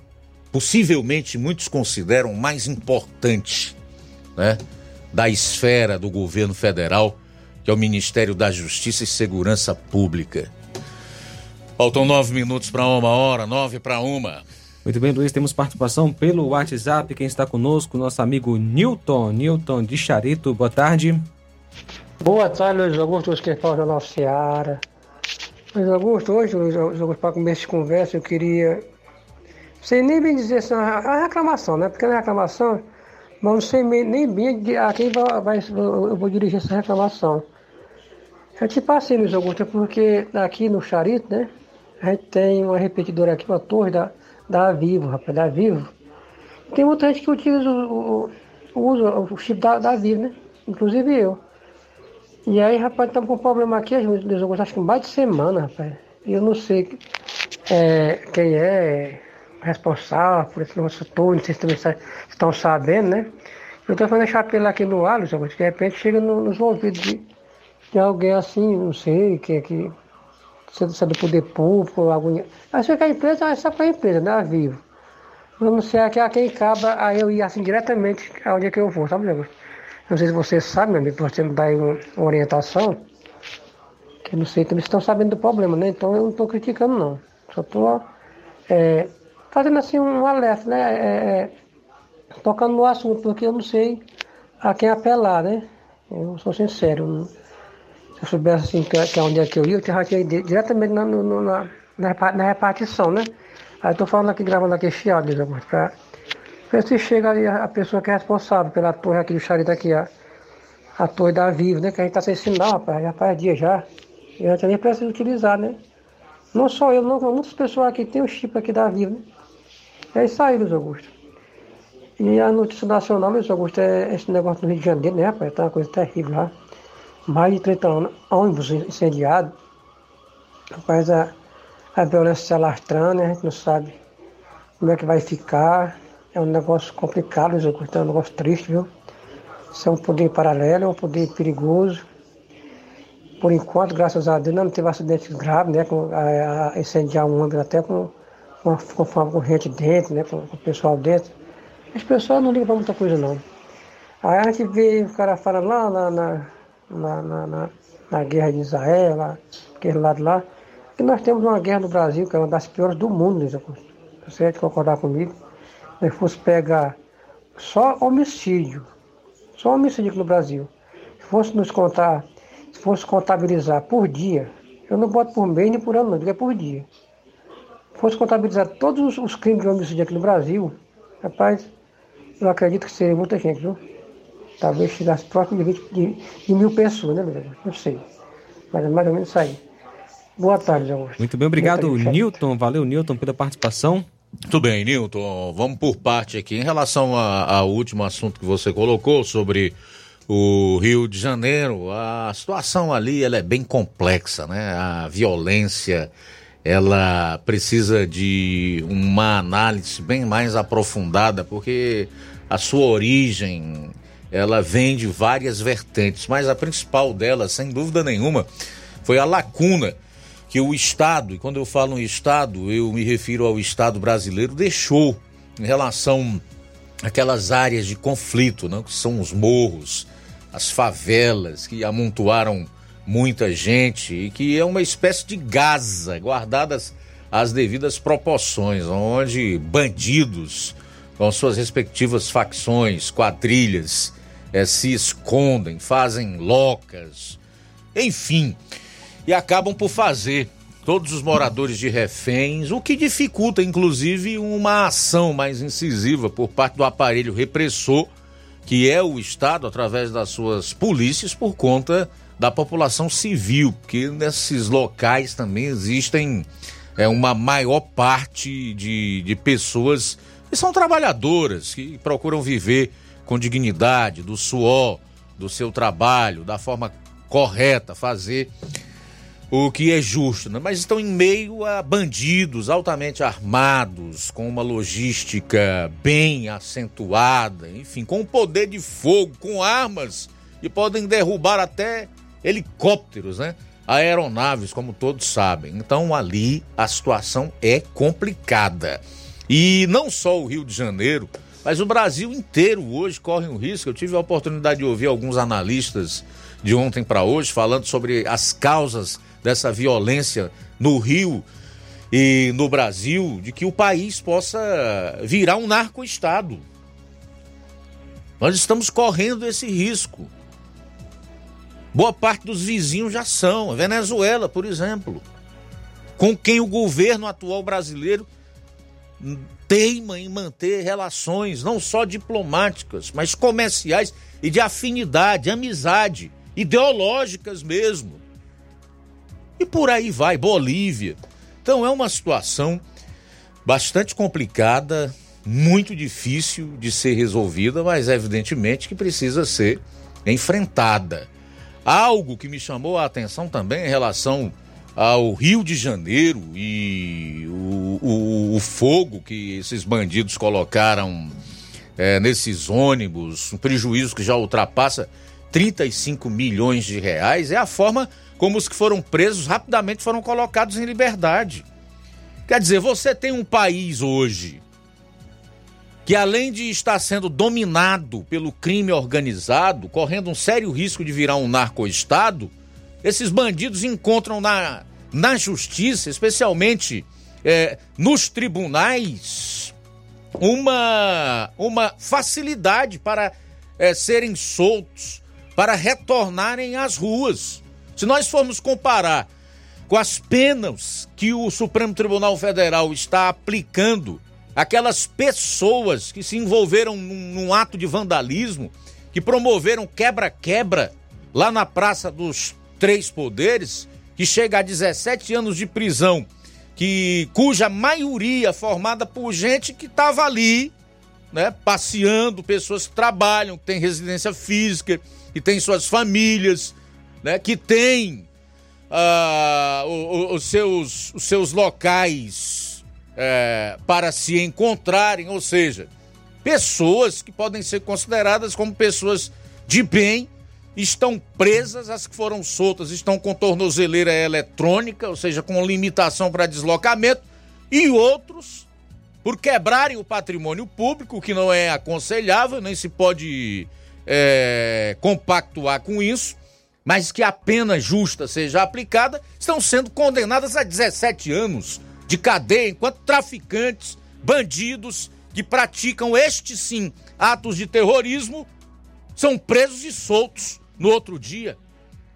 possivelmente muitos consideram mais importante, né, da esfera do governo federal, que é o Ministério da Justiça e Segurança Pública. Faltam nove minutos para uma hora, nove para uma. Muito bem, Luiz, temos participação pelo WhatsApp. Quem está conosco, nosso amigo Newton, Newton de Charito. Boa tarde. Boa tarde, Luiz Augusto, os que falam da Seara. Luiz Augusto, hoje, Luiz Augusto, para começar de conversa, eu queria. Sem nem bem dizer assim, a reclamação, né? Porque na reclamação, mas não sei nem bem a quem vai, vai, eu vou dirigir essa reclamação. É tipo assim, Luiz Augusto, porque aqui no Charito, né? A gente tem uma repetidora aqui, uma torre da, da Vivo, rapaz, da Vivo. Tem muita gente que utiliza o, o, usa o chip da, da Vivo, né? Inclusive eu. E aí, rapaz, estamos com um problema aqui, Deus, eu acho que mais de semana, rapaz. E eu não sei é, quem é responsável por esse nosso turno, não sei se também estão sabendo, né? Eu estou fazendo chapéu aqui no ar, de repente chega no, nos ouvidos de, de alguém assim, não sei, que é que. Se é do poder público, algum. Acho que a empresa é só para a empresa, né? Vivo. Eu não sei a quem acaba, aí eu ia assim diretamente aonde é que eu vou, sabe, Não sei se você sabe, meu amigo, você me dá aí uma orientação. Que eu não sei, eles estão sabendo do problema, né? Então eu não estou criticando não. Só estou é, fazendo assim um alerta, né? É, é, tocando no assunto, porque eu não sei a quem apelar, né? Eu sou sincero. não- se eu soubesse assim que, que é onde é que eu ia, eu tinha ido diretamente na, no- na, na repa- na repartição, né? Aí eu tô falando aqui, gravando aqui áudio, Luiz Augusto, pra ver se chega aí a, a pessoa que é responsável pela torre aqui do Charito aqui, a, a torre da Vivo, né? Que a gente tá sem sinal, rapaz, já faz dia já. E a nem precisa utilizar, né? Não só eu, não, muitas pessoas aqui tem o chip aqui da Vivo, né? É isso aí, Luiz Augusto. E a notícia nacional, Luiz Augusto, é esse negócio no Rio de Janeiro, né, rapaz? Tá uma coisa terrível lá. Mais de 30 anos, ônibus incendiados. Rapaz, a, a violência se alastrando, né? A gente não sabe como é que vai ficar. É um negócio complicado, Luiz Augusto, é um negócio triste, viu? Isso é um poder paralelo, é um poder perigoso. Por enquanto, graças a Deus, não teve acidentes graves, né? Com, a, a incendiar um ônibus até com, com, a- com, a corrente dentro, né? Com, com o pessoal dentro. As pessoas não ligam pra muita coisa, não. Aí a gente vê o cara falando lá na, na, na, na, na- guerra de Israel, lá, aquele lado lá, que nós temos uma guerra no Brasil, que é uma das piores do mundo, Augusto. Você de concordar comigo? Se fosse pegar só homicídio, só homicídio aqui no Brasil, se fosse nos contar, se fosse contabilizar por dia, eu não boto por mês nem por ano, não, digo é por dia. Se fosse contabilizar todos os, crimes de homicídio aqui no Brasil, rapaz, eu acredito que seria muita gente, viu? Talvez chegasse próximo de, 20, de, de mil pessoas, né, Augusto? Não sei. Mas é mais ou menos isso aí. Boa tarde, Augusto. Muito bem, obrigado, Newton. Valeu, Newton, pela participação. Muito bem, Nilton. Vamos por parte aqui. Em relação ao último assunto que você colocou sobre o Rio de Janeiro, a situação ali ela é bem complexa, né? A violência ela precisa de uma análise bem mais aprofundada, porque a sua origem ela vem de várias vertentes, mas a principal delas, sem dúvida nenhuma, foi a lacuna que o Estado, e quando eu falo em Estado, eu me refiro ao Estado brasileiro, deixou em relação àquelas áreas de conflito, né, que são os morros, as favelas que amontoaram muita gente e que é uma espécie de Gaza, guardadas as devidas proporções, onde bandidos com suas respectivas facções, quadrilhas, eh, se escondem, fazem locas, enfim, e acabam por fazer todos os moradores de reféns, o que dificulta, inclusive, uma ação mais incisiva por parte do aparelho repressor, que é o Estado, através das suas polícias, por conta da população civil, porque nesses locais também existem é, uma maior parte de, de pessoas que são trabalhadoras, que procuram viver com dignidade, do suor, do seu trabalho, da forma correta, fazer o que é justo, né? mas estão em meio a bandidos altamente armados, com uma logística bem acentuada, enfim, com poder de fogo, com armas e podem derrubar até helicópteros, né? Aeronaves, como todos sabem. Então ali a situação é complicada. E não só o Rio de Janeiro, mas o Brasil inteiro hoje corre um risco. Eu tive a oportunidade de ouvir alguns analistas de ontem para hoje falando sobre as causas dessa violência no Rio e no Brasil, de que o país possa virar um narco-estado. Nós estamos correndo esse risco. Boa parte dos vizinhos já são. A Venezuela, por exemplo, com quem o governo atual brasileiro teima em manter relações não só diplomáticas, mas comerciais e de afinidade, amizade, ideológicas mesmo. E por aí vai, Bolívia. Então é uma situação bastante complicada, muito difícil de ser resolvida, mas evidentemente que precisa ser enfrentada. Algo que me chamou a atenção também em relação ao Rio de Janeiro e o, o, o fogo que esses bandidos colocaram é, nesses ônibus, um prejuízo que já ultrapassa 35 milhões de reais, é a forma como os que foram presos rapidamente foram colocados em liberdade. Quer dizer, você tem um país hoje que, além de estar sendo dominado pelo crime organizado, correndo um sério risco de virar um narco-estado, esses bandidos encontram na, na justiça, especialmente é, nos tribunais, uma, uma facilidade para é, serem soltos, para retornarem às ruas. Se nós formos comparar com as penas que o Supremo Tribunal Federal está aplicando aquelas pessoas que se envolveram num, num ato de vandalismo, que promoveram quebra-quebra lá na Praça dos Três Poderes, que chega a 17 anos de prisão, que cuja maioria formada por gente que estava ali, né, passeando, pessoas que trabalham, que têm residência física, que têm suas famílias, né, que têm ah, os, seus, os seus locais é, para se encontrarem, ou seja, pessoas que podem ser consideradas como pessoas de bem estão presas, as que foram soltas estão com tornozeleira eletrônica, ou seja, com limitação para deslocamento, e outros, por quebrarem o patrimônio público, que não é aconselhável, nem se pode é, compactuar com isso, mas que a pena justa seja aplicada, estão sendo condenadas a 17 anos de cadeia, enquanto traficantes, bandidos que praticam este sim atos de terrorismo são presos e soltos no outro dia,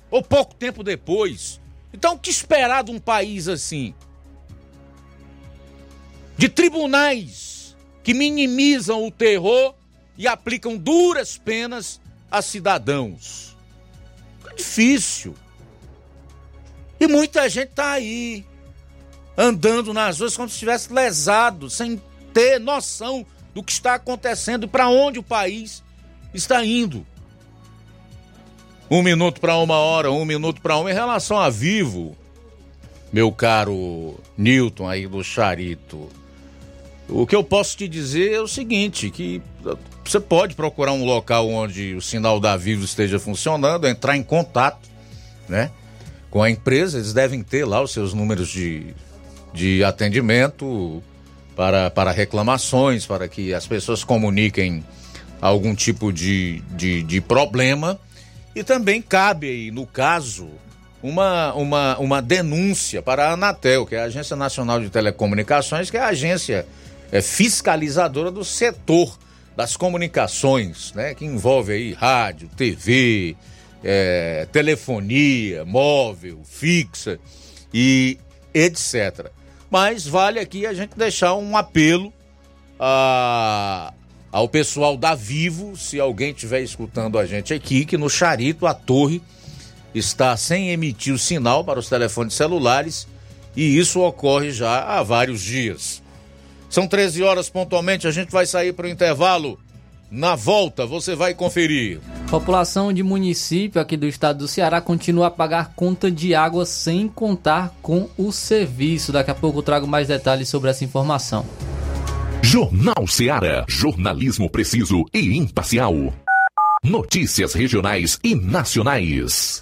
ou pouco tempo depois. Então, o que esperar de um país assim? De tribunais que minimizam o terror e aplicam duras penas a cidadãos. É difícil. E muita gente está aí, andando nas ruas como se estivesse lesado, sem ter noção do que está acontecendo e para onde o país está indo. Um minuto para uma hora, um minuto para uma. Em relação a vivo, meu caro Newton aí do Charito, o que eu posso te dizer é o seguinte, que você pode procurar um local onde o sinal da Vivo esteja funcionando, entrar em contato, né? Com a empresa, eles devem ter lá os seus números de, de atendimento para, para reclamações, para que as pessoas comuniquem algum tipo de, de, de problema e também cabe aí, no caso, uma, uma, uma denúncia para a Anatel, que é a Agência Nacional de Telecomunicações, que é a agência é, fiscalizadora do setor das comunicações, né? Que envolve aí rádio, TV, é, telefonia, móvel, fixa e etc. Mas vale aqui a gente deixar um apelo a, ao pessoal da Vivo, se alguém estiver escutando a gente aqui, que no Charito a torre está sem emitir o sinal para os telefones celulares e isso ocorre já há vários dias. São 13 horas pontualmente, a gente vai sair para o intervalo. Na volta, você vai conferir. População de município aqui do estado do Ceará continua a pagar conta de água sem contar com o serviço. Daqui a pouco eu trago mais detalhes sobre essa informação. Jornal Seara. Jornalismo preciso e imparcial. Notícias regionais e nacionais.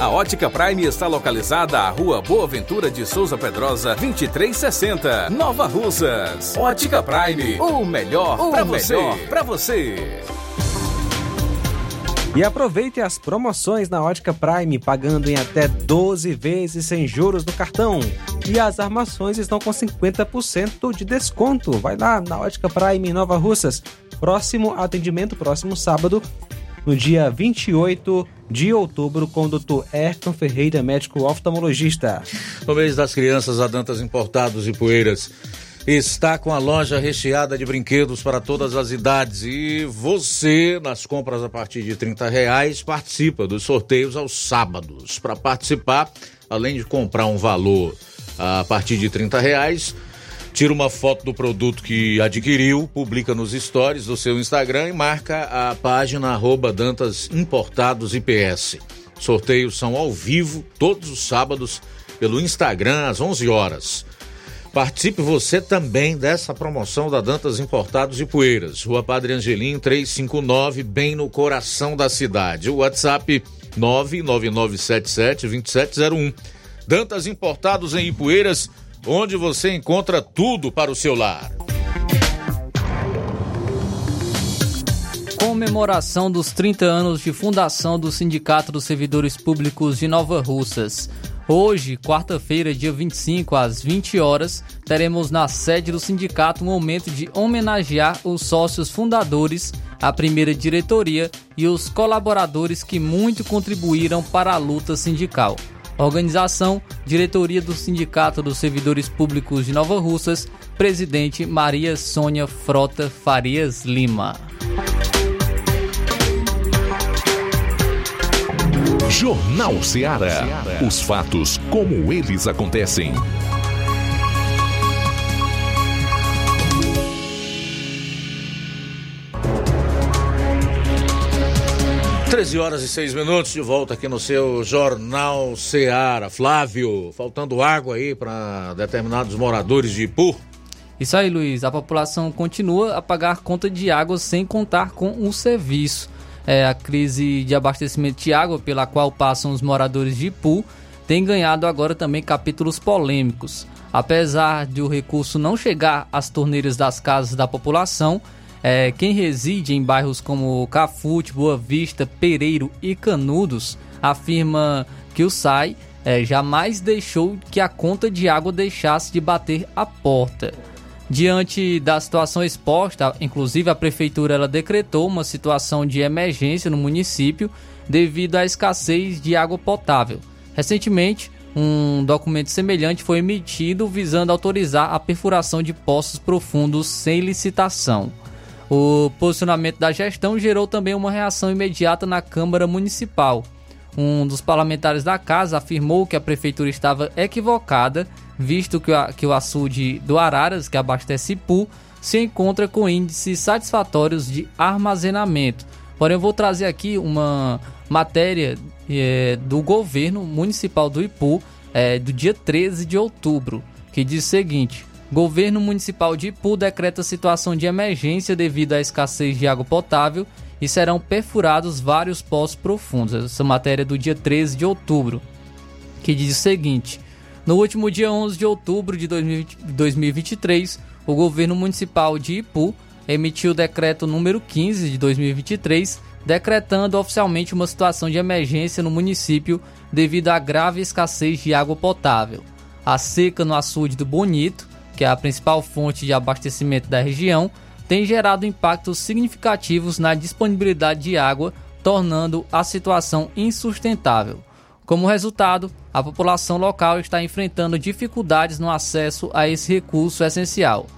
A Ótica Prime está localizada à Rua Boa Ventura de Souza Pedrosa, 2360, Nova Russas. Ótica Prime, o melhor para você. Pra você. E aproveite as promoções na Ótica Prime, pagando em até 12 vezes sem juros no cartão. E as armações estão com 50% de desconto. Vai lá na Ótica Prime em Nova Russas. Próximo atendimento, próximo sábado, no dia 28 de outubro, com o Dr. Ayrton Ferreira, médico oftalmologista. No mês das crianças, a Dantas Importados e Poeiras está com a loja recheada de brinquedos para todas as idades e você, nas compras a partir de 30 reais, participa dos sorteios aos sábados. Para participar, além de comprar um valor a partir de 30 reais, tira uma foto do produto que adquiriu, publica nos stories do seu Instagram e marca a página arroba Dantas Importados IPS. Sorteios são ao vivo todos os sábados pelo Instagram às 11 horas. Participe você também dessa promoção da Dantas Importados e Poeiras. Rua Padre Angelim 359, bem no coração da cidade. WhatsApp 999772701. Dantas Importados em Ipueiras onde você encontra tudo para o seu lar. Comemoração dos 30 anos de fundação do Sindicato dos Servidores Públicos de Nova Russas. Hoje, quarta-feira, dia 25, às 20 horas, teremos na sede do sindicato um momento de homenagear os sócios fundadores, a primeira diretoria e os colaboradores que muito contribuíram para a luta sindical. Organização, Diretoria do Sindicato dos Servidores Públicos de Nova Russas, Presidente Maria Sônia Frota Farias Lima. Jornal Ceará. Os fatos como eles acontecem. 13 horas e 6 minutos de volta aqui no seu Jornal Ceará. Flávio, faltando água aí para determinados moradores de Ipu. Isso aí, Luiz. A população continua a pagar conta de água sem contar com o serviço. É, a crise de abastecimento de água pela qual passam os moradores de Ipu tem ganhado agora também capítulos polêmicos. Apesar de o recurso não chegar às torneiras das casas da população, é, quem reside em bairros como Cafute, Boa Vista, Pereiro e Canudos afirma que o SAI é, jamais deixou que a conta de água deixasse de bater a porta. Diante da situação exposta, inclusive a prefeitura ela decretou uma situação de emergência no município devido à escassez de água potável. Recentemente, um documento semelhante foi emitido visando autorizar a perfuração de poços profundos sem licitação. O posicionamento da gestão gerou também uma reação imediata na Câmara Municipal. Um dos parlamentares da casa afirmou que a prefeitura estava equivocada, visto que, que o açude do Araras, que abastece Ipu, se encontra com índices satisfatórios de armazenamento. Porém, eu vou trazer aqui uma matéria é, do governo municipal do Ipu, é, do dia 13 de outubro, que diz o seguinte: Governo Municipal de Ipu decreta situação de emergência devido à escassez de água potável e serão perfurados vários poços profundos. Essa matéria é do dia 13 de outubro, que diz o seguinte: No último dia 11 de outubro de 2023, o Governo Municipal de Ipu emitiu o decreto número 15 de 2023, decretando oficialmente uma situação de emergência no município devido à grave escassez de água potável. A seca no açude do Bonito que é a principal fonte de abastecimento da região, tem gerado impactos significativos na disponibilidade de água, tornando a situação insustentável. Como resultado, a população local está enfrentando dificuldades no acesso a esse recurso essencial.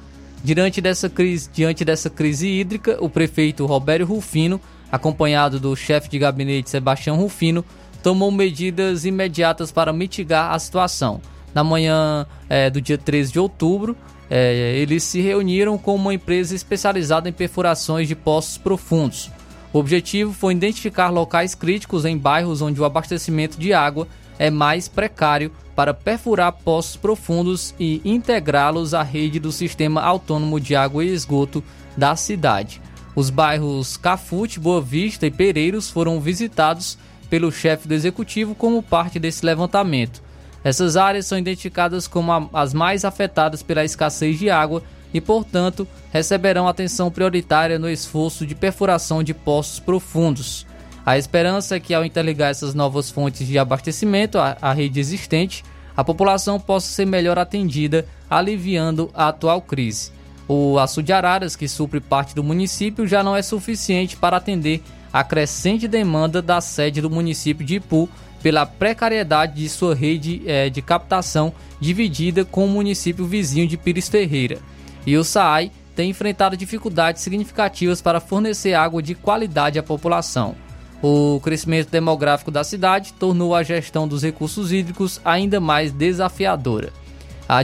Diante dessa crise, diante dessa crise hídrica, o prefeito Robério Rufino, acompanhado do chefe de gabinete Sebastião Rufino, tomou medidas imediatas para mitigar a situação na manhã é, do dia 13 de outubro, é, eles se reuniram com uma empresa especializada em perfurações de poços profundos. O objetivo foi identificar locais críticos em bairros onde o abastecimento de água é mais precário para perfurar poços profundos e integrá-los à rede do Sistema Autônomo de Água e Esgoto da cidade. Os bairros Cafute, Boa Vista e Pereiros foram visitados pelo chefe do executivo como parte desse levantamento. Essas áreas são identificadas como as mais afetadas pela escassez de água e, portanto, receberão atenção prioritária no esforço de perfuração de poços profundos. A esperança é que, ao interligar essas novas fontes de abastecimento à, rede existente, a população possa ser melhor atendida, aliviando a atual crise. O açude Araras, que supre parte do município, já não é suficiente para atender a crescente demanda da sede do município de Ipu, pela precariedade de sua rede é, de captação dividida com o município vizinho de Pires Ferreira. E o SAAI tem enfrentado dificuldades significativas para fornecer água de qualidade à população. O crescimento demográfico da cidade tornou a gestão dos recursos hídricos ainda mais desafiadora. A,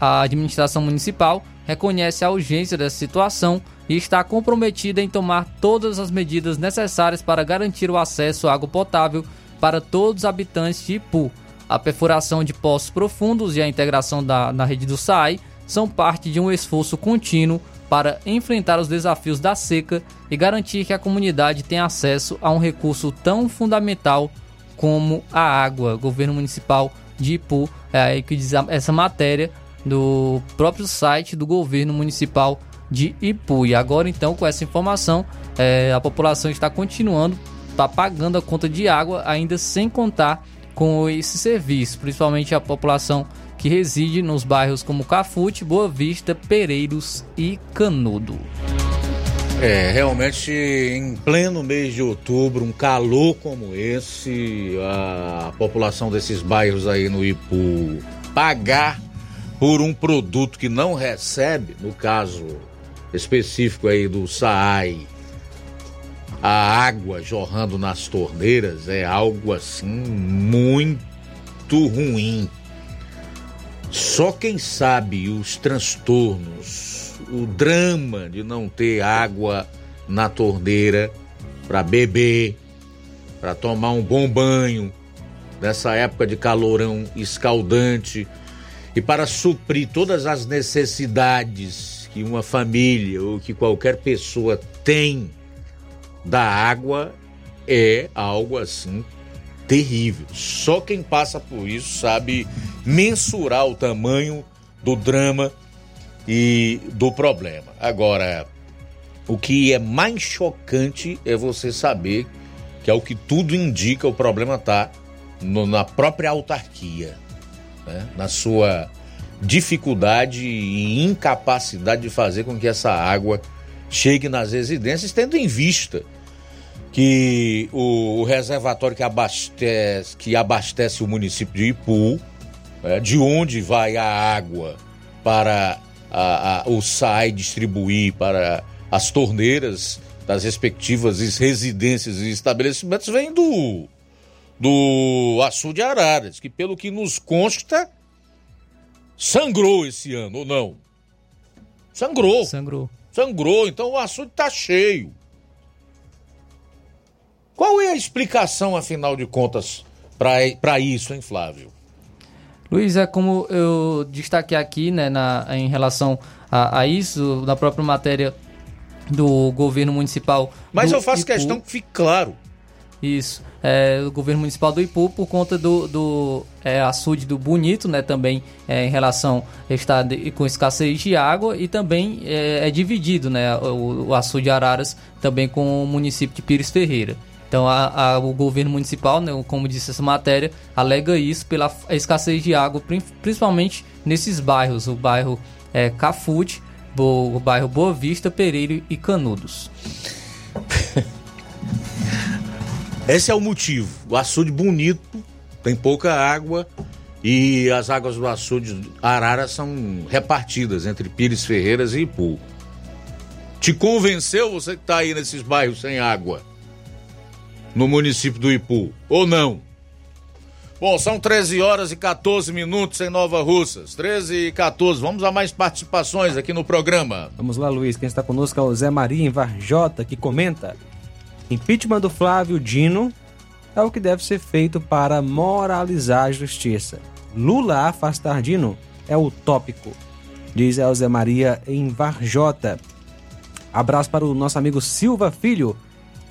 a administração municipal reconhece a urgência dessa situação e está comprometida em tomar todas as medidas necessárias para garantir o acesso à água potável para todos os habitantes de Ipu. A perfuração de poços profundos e a integração da, na rede do SAI são parte de um esforço contínuo para enfrentar os desafios da seca e garantir que a comunidade tenha acesso a um recurso tão fundamental como a água. Governo municipal de Ipu é aí que diz essa matéria do próprio site do governo municipal de Ipu. E agora então com essa informação é, a população está continuando está pagando a conta de água, ainda sem contar com esse serviço, principalmente a população que reside nos bairros como Cafute, Boa Vista, Pereiros e Canudo. É, realmente em pleno mês de outubro, um calor como esse, a população desses bairros aí no Ipu pagar por um produto que não recebe, no caso específico aí do SAAI, a água jorrando nas torneiras é algo assim muito ruim. Só quem sabe os transtornos, o drama de não ter água na torneira para beber, para tomar um bom banho nessa época de calorão escaldante e para suprir todas as necessidades que uma família ou que qualquer pessoa tem da água é algo assim terrível. Só quem passa por isso sabe mensurar o tamanho do drama e do problema. Agora, o que é mais chocante é você saber que é o que tudo indica, o problema está na própria autarquia, né? na sua dificuldade e incapacidade de fazer com que essa água chegue nas residências, tendo em vista que o, o reservatório que abastece, que abastece o município de Ipu, é, de onde vai a água para a, a, o SAI distribuir para as torneiras das respectivas residências e estabelecimentos, vem do, do açude Araras, que pelo que nos consta, sangrou esse ano, ou não? Sangrou. Sangrou. Sangrou, então o açude está cheio. Qual é a explicação, afinal de contas, para isso, hein, Flávio? Luiz, é como eu destaquei aqui, né, na, em relação a, a isso, na própria matéria do governo municipal. Mas eu faço Ipu, questão que fique claro. Isso. É, o governo municipal do Ipu, por conta do, do é, açude do Bonito, né, também é, em relação a estar com escassez de água e também é, é dividido, né, o, o açude de Araras também com o município de Pires Ferreira. Então a, a, o governo municipal, né, como disse essa matéria, alega isso pela escassez de água, principalmente nesses bairros, o bairro é, Cafute, o bairro Boa Vista, Pereira e Canudos. Esse é o motivo. O açude bonito, tem pouca água e as águas do açude Arara são repartidas entre Pires Ferreiras e Ipu. Te convenceu você que está aí nesses bairros sem água? No município do Ipu, ou não? Bom, são 13 horas e 14 minutos em Nova Russas. 13 e 14. Vamos a mais participações aqui no programa. Vamos lá, Luiz. Quem está conosco é o Zé Maria em Varjota, que comenta: Impeachment do Flávio Dino é o que deve ser feito para moralizar a justiça. Lula afastar Dino é utópico, diz Zé Maria em Varjota. Abraço para o nosso amigo Silva Filho,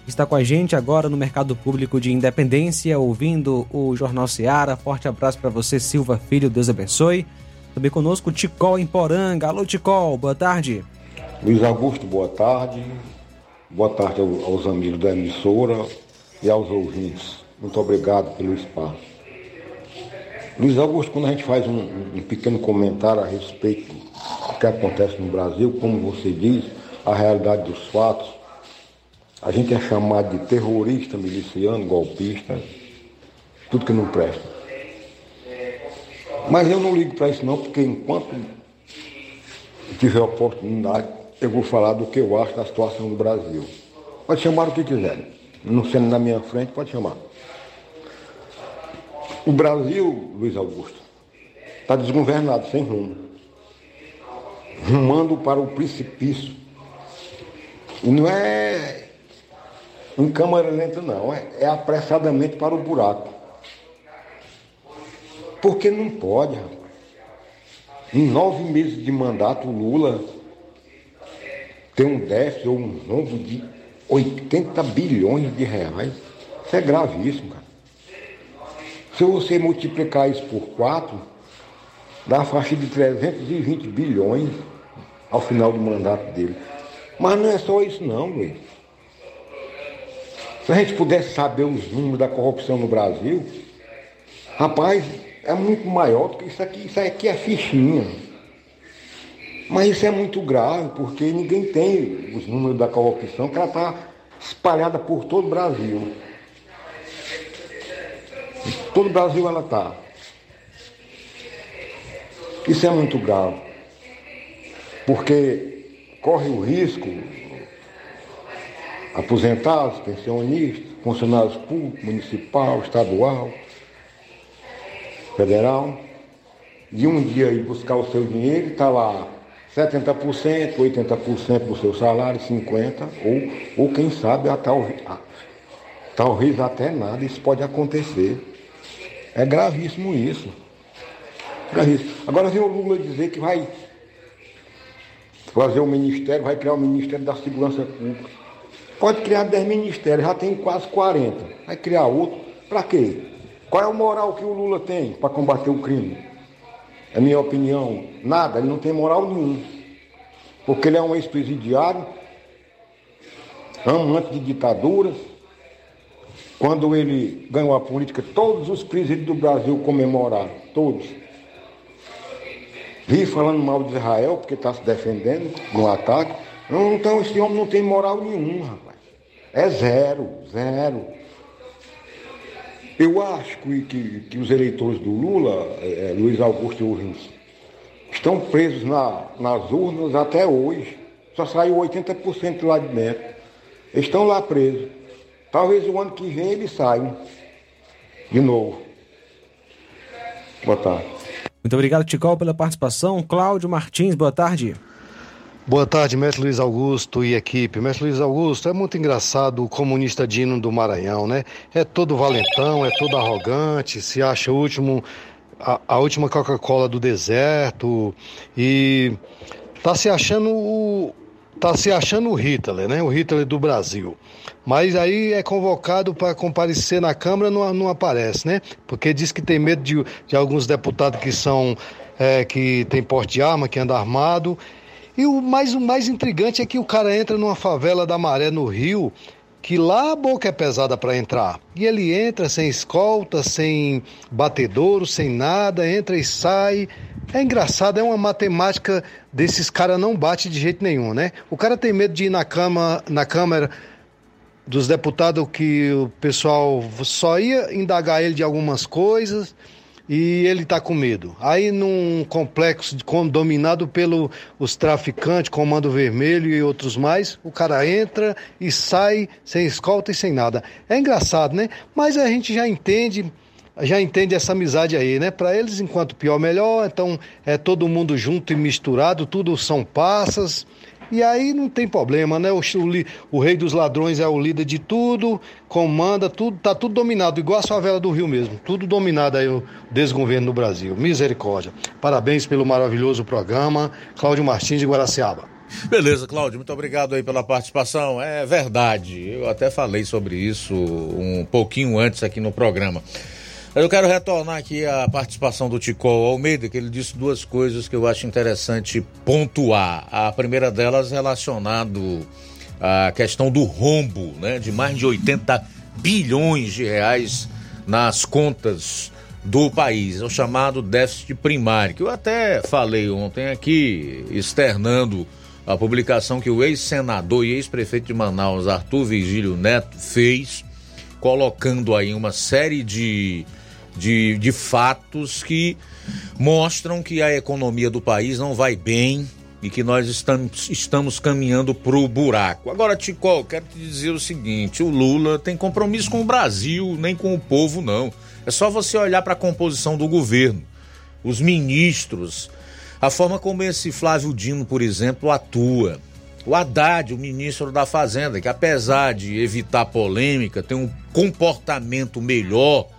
está com a gente agora no Mercado Público de Independência, ouvindo o Jornal Seara. Forte abraço para você, Silva Filho, Deus abençoe. Também conosco Ticol em Poranga. Alô, Ticol, boa tarde. Luiz Augusto, boa tarde. Boa tarde aos amigos da emissora e aos ouvintes. Muito obrigado pelo espaço. Luiz Augusto, quando a gente faz um, um pequeno comentário a respeito do que acontece no Brasil, como você diz, a realidade dos fatos, a gente é chamado de terrorista, miliciano, golpista, tudo que não presta. Mas eu não ligo para isso não, porque enquanto tiver oportunidade, eu vou falar do que eu acho da situação do Brasil. Pode chamar o que quiser. Não sendo na minha frente, pode chamar. O Brasil, Luiz Augusto, está desgovernado, sem rumo. Rumando para o precipício. E não é em câmara lenta não, é, é apressadamente para o buraco. Porque não pode, rapaz. Em nove meses de mandato, o Lula tem um déficit ou um rombo de 80 bilhões de reais. Isso é gravíssimo, cara. Se você multiplicar isso por quatro, dá a faixa de 320 bilhões ao final do mandato dele. Mas não é só isso não, Luiz. Se a gente pudesse saber os números da corrupção no Brasil, rapaz, é muito maior do que isso aqui. Isso aqui é fichinha. Mas isso é muito grave, porque ninguém tem os números da corrupção, que ela está espalhada por todo o Brasil. Todo o Brasil ela está. Isso é muito grave. Porque corre o risco aposentados, pensionistas, funcionários públicos, municipal, estadual, federal, de um dia ir buscar o seu dinheiro está lá 70%, 80% do seu salário, 50%, ou, ou quem sabe até, talvez até nada, isso pode acontecer. É gravíssimo isso. Gravíssimo. Agora vem o Lula dizer que vai fazer o um ministério, vai criar o um Ministério da Segurança Pública. Pode criar 10 ministérios, já tem quase 40. Vai criar outro. Para quê? Qual é o moral que o Lula tem para combater o crime? É minha opinião. Nada, ele não tem moral nenhum. Porque ele é um ex-presidiário amante de ditaduras. Quando ele ganhou a política, todos os presídios do Brasil comemoraram, todos. Vi falando mal de Israel, porque está se defendendo no ataque. Então esse homem não tem moral nenhuma, rapaz. É zero, zero. Eu acho que, que, que os eleitores do Lula, é, é Luiz Augusto e Urins, estão presos na, nas urnas até hoje. Só saiu 80% lá de dentro. Eles estão lá presos. Talvez o ano que vem eles saiam de novo. Boa tarde. Muito obrigado, Ticol, pela participação. Cláudio Martins, boa tarde. Boa tarde, mestre Luiz Augusto e equipe. Mestre Luiz Augusto, é muito engraçado o comunista Dino do Maranhão, né? É todo valentão, é todo arrogante, se acha o último, a, a última Coca-Cola do deserto e tá se achando o, tá se achando o Hitler, né? O Hitler do Brasil. Mas aí é convocado para comparecer na Câmara, não, não aparece, né? Porque diz que tem medo de, de alguns deputados que são é, que tem porte de arma, que anda armado e o mais, o mais intrigante é que o cara entra numa favela da Maré, no Rio, que lá a boca é pesada para entrar. E ele entra sem escolta, sem batedouro, sem nada, entra e sai. É engraçado, é uma matemática desses caras não bate de jeito nenhum, né? O cara tem medo de ir na, cama, na Câmara dos deputados que o pessoal só ia indagar ele de algumas coisas e ele está com medo. Aí num complexo dominado pelos traficantes, Comando Vermelho e outros mais, o cara entra e sai sem escolta e sem nada. É engraçado, né? Mas a gente já entende já entende essa amizade aí, né? Para eles, enquanto pior, melhor. Então, é todo mundo junto e misturado, tudo são passas. E aí não tem problema, né? O, o, o, rei dos ladrões é o líder de tudo, comanda tudo, tá tudo dominado, igual a favela do Rio mesmo. Tudo dominado aí o desgoverno no Brasil. Misericórdia. Parabéns pelo maravilhoso programa. Cláudio Martins de Guaraciaba. Beleza, Cláudio, muito obrigado aí pela participação. É verdade, eu até falei sobre isso um pouquinho antes aqui no programa. Eu quero retornar aqui a participação do Tico Almeida, que ele disse duas coisas que eu acho interessante pontuar. A primeira delas relacionado à questão do rombo, né, de mais de 80 bilhões de reais nas contas do país, é o chamado déficit primário, que eu até falei ontem aqui, externando a publicação que o ex-senador e ex-prefeito de Manaus, Arthur Vigílio Neto, fez, colocando aí uma série de de, de fatos que mostram que a economia do país não vai bem e que nós estamos, estamos caminhando para o buraco. Agora, Tico, quero te dizer o seguinte: o Lula tem compromisso com o Brasil, nem com o povo, não. É só você olhar para a composição do governo, os ministros, a forma como esse Flávio Dino, por exemplo, atua. O Haddad, o ministro da Fazenda, que apesar de evitar polêmica, tem um comportamento melhor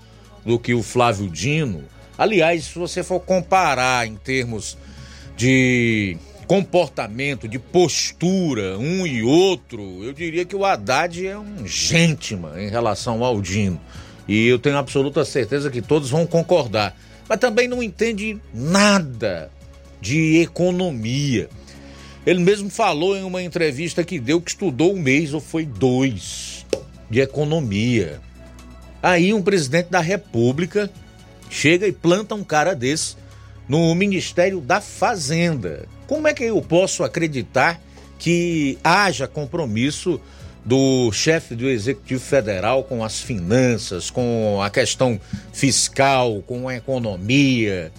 do que o Flávio Dino. Aliás, se você for comparar em termos de comportamento, de postura, um e outro, eu diria que o Haddad é um gentleman em relação ao Dino. E eu tenho absoluta certeza que todos vão concordar. Mas também não entende nada de economia. Ele mesmo falou em uma entrevista que deu que estudou um mês ou foi dois de economia. Aí um presidente da República chega e planta um cara desse no Ministério da Fazenda. Como é que eu posso acreditar que haja compromisso do chefe do Executivo Federal com as finanças, com a questão fiscal, com a economia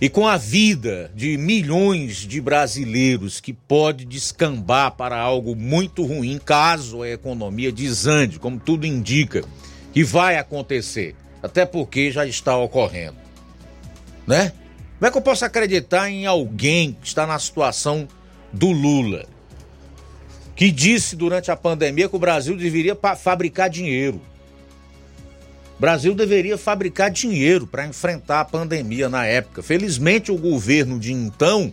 e com a vida de milhões de brasileiros que pode descambar para algo muito ruim caso a economia desande, como tudo indica que vai acontecer, até porque já está ocorrendo. Né? Como é que eu posso acreditar em alguém que está na situação do Lula, que disse durante a pandemia que o Brasil deveria fabricar dinheiro? O Brasil deveria fabricar dinheiro para enfrentar a pandemia na época. Felizmente, o governo de então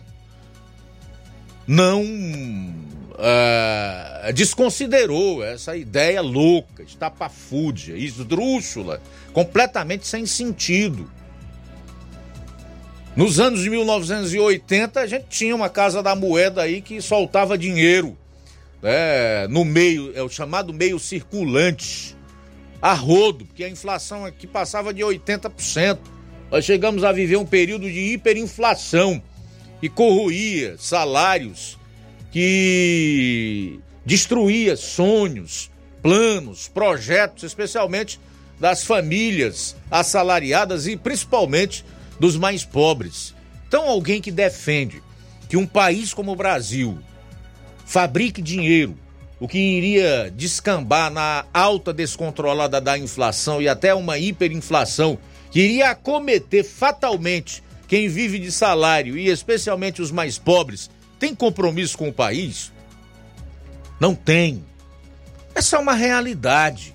não uh, desconsiderou essa ideia louca, estapafúrdia, esdrúxula, completamente sem sentido. Nos anos de 1980, a gente tinha uma Casa da Moeda aí que soltava dinheiro né, no meio, é o chamado meio circulante, a rodo, porque a inflação aqui passava de 80%. Nós chegamos a viver um período de hiperinflação que corroía salários, que destruía sonhos, planos, projetos, especialmente das famílias assalariadas e principalmente dos mais pobres. Então, alguém que defende que um país como o Brasil fabrique dinheiro, o que iria descambar na alta descontrolada da inflação e até uma hiperinflação, que iria acometer fatalmente quem vive de salário e especialmente os mais pobres, tem compromisso com o país? Não tem. Essa é uma realidade.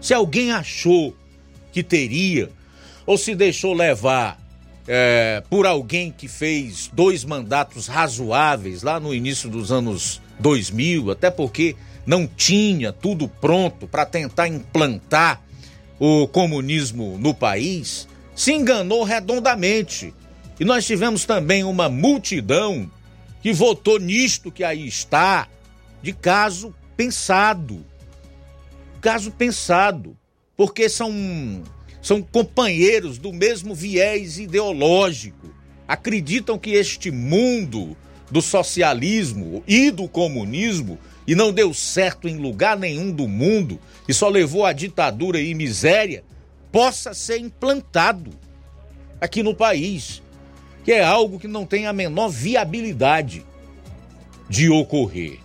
Se alguém achou que teria, ou se deixou levar é, por alguém que fez dois mandatos razoáveis lá no início dos anos 2000, até porque não tinha tudo pronto para tentar implantar o comunismo no país, se enganou redondamente. E nós tivemos também uma multidão que votou nisto que aí está, de caso pensado. Caso pensado, porque são são companheiros do mesmo viés ideológico. Acreditam que este mundo do socialismo e do comunismo e não deu certo em lugar nenhum do mundo e só levou à ditadura e miséria, possa ser implantado aqui no país, que é algo que não tem a menor viabilidade de ocorrer.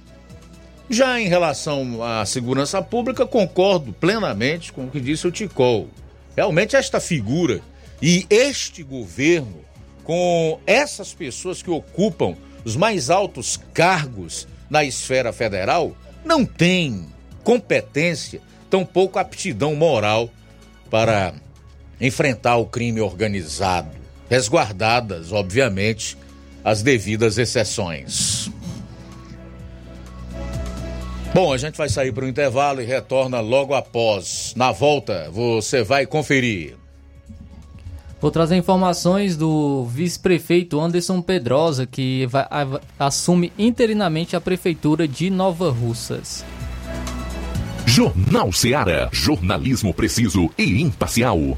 Já em relação à segurança pública, concordo plenamente com o que disse o Ticol. Realmente, esta figura e este governo, com essas pessoas que ocupam os mais altos cargos na esfera federal, não tem competência, tampouco aptidão moral para enfrentar o crime organizado, resguardadas, obviamente, as devidas exceções. Bom, a gente vai sair para o intervalo e retorna logo após. Na volta, você vai conferir. Vou trazer informações do vice-prefeito Anderson Pedrosa, que vai, a, assume interinamente a prefeitura de Nova Russas. Jornal Seara. Jornalismo preciso e imparcial.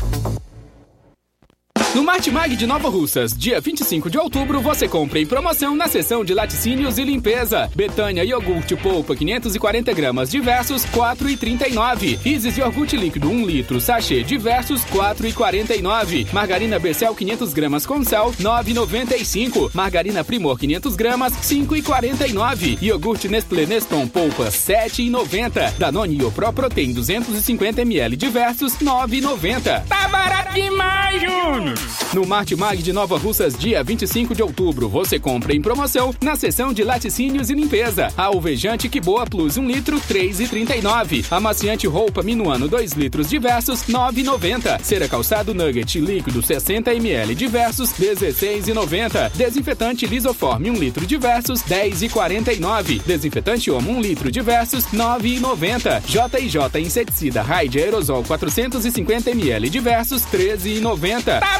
No Martimag de Nova Russas, dia 25 de outubro, você compra em promoção na seção de laticínios e limpeza. Betânia iogurte polpa 540 gramas diversos 4,39. Isis iogurte líquido 1 litro sachê diversos 4,49. Margarina Becel 500 gramas com sal 9,95. Margarina Primor 500 gramas 5,49. Iogurte Nestlé Neston polpa 7,90. Danone Pro Protein 250 ml diversos 9,90. Tá barato demais, Júnior! No Martimag de Nova Russas, dia 25 de outubro, você compra em promoção na seção de laticínios e limpeza. Alvejante Que Boa Plus 1 litro, 3,39. Amaciante roupa Minuano 2 litros diversos, 9,90. Cera calçado Nugget líquido 60 ml diversos, 16,90. Desinfetante Lisoforme 1 litro diversos, 10,49. Desinfetante Omo 1 litro diversos, 9,90. JJ Inseticida Raid Aerosol 450 ml diversos, 13,90. Tá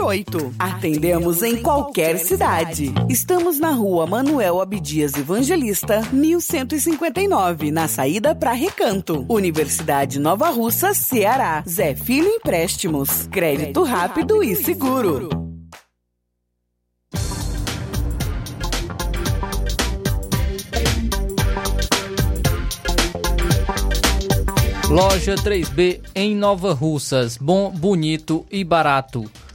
981330698. Atendemos em qualquer cidade. Estamos na rua Manuel Abdias Evangelista, 1159, na saída para Recanto. Universidade Nova Russa, Ceará. Zé Filho Empréstimos. Crédito rápido e seguro. Loja 3B em Nova Russas. Bom, bonito e barato.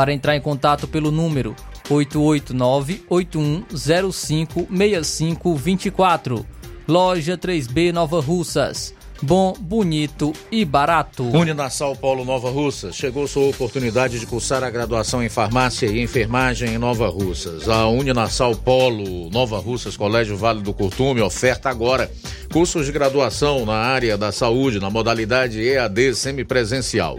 para entrar em contato pelo número 889-8105-6524. Loja 3B Nova Russas. Bom, bonito e barato. Uninassal Polo Nova Russas. Chegou sua oportunidade de cursar a graduação em farmácia e enfermagem em Nova Russas. A Uninassal Polo Nova Russas, Colégio Vale do Curtume, oferta agora cursos de graduação na área da saúde, na modalidade EAD semipresencial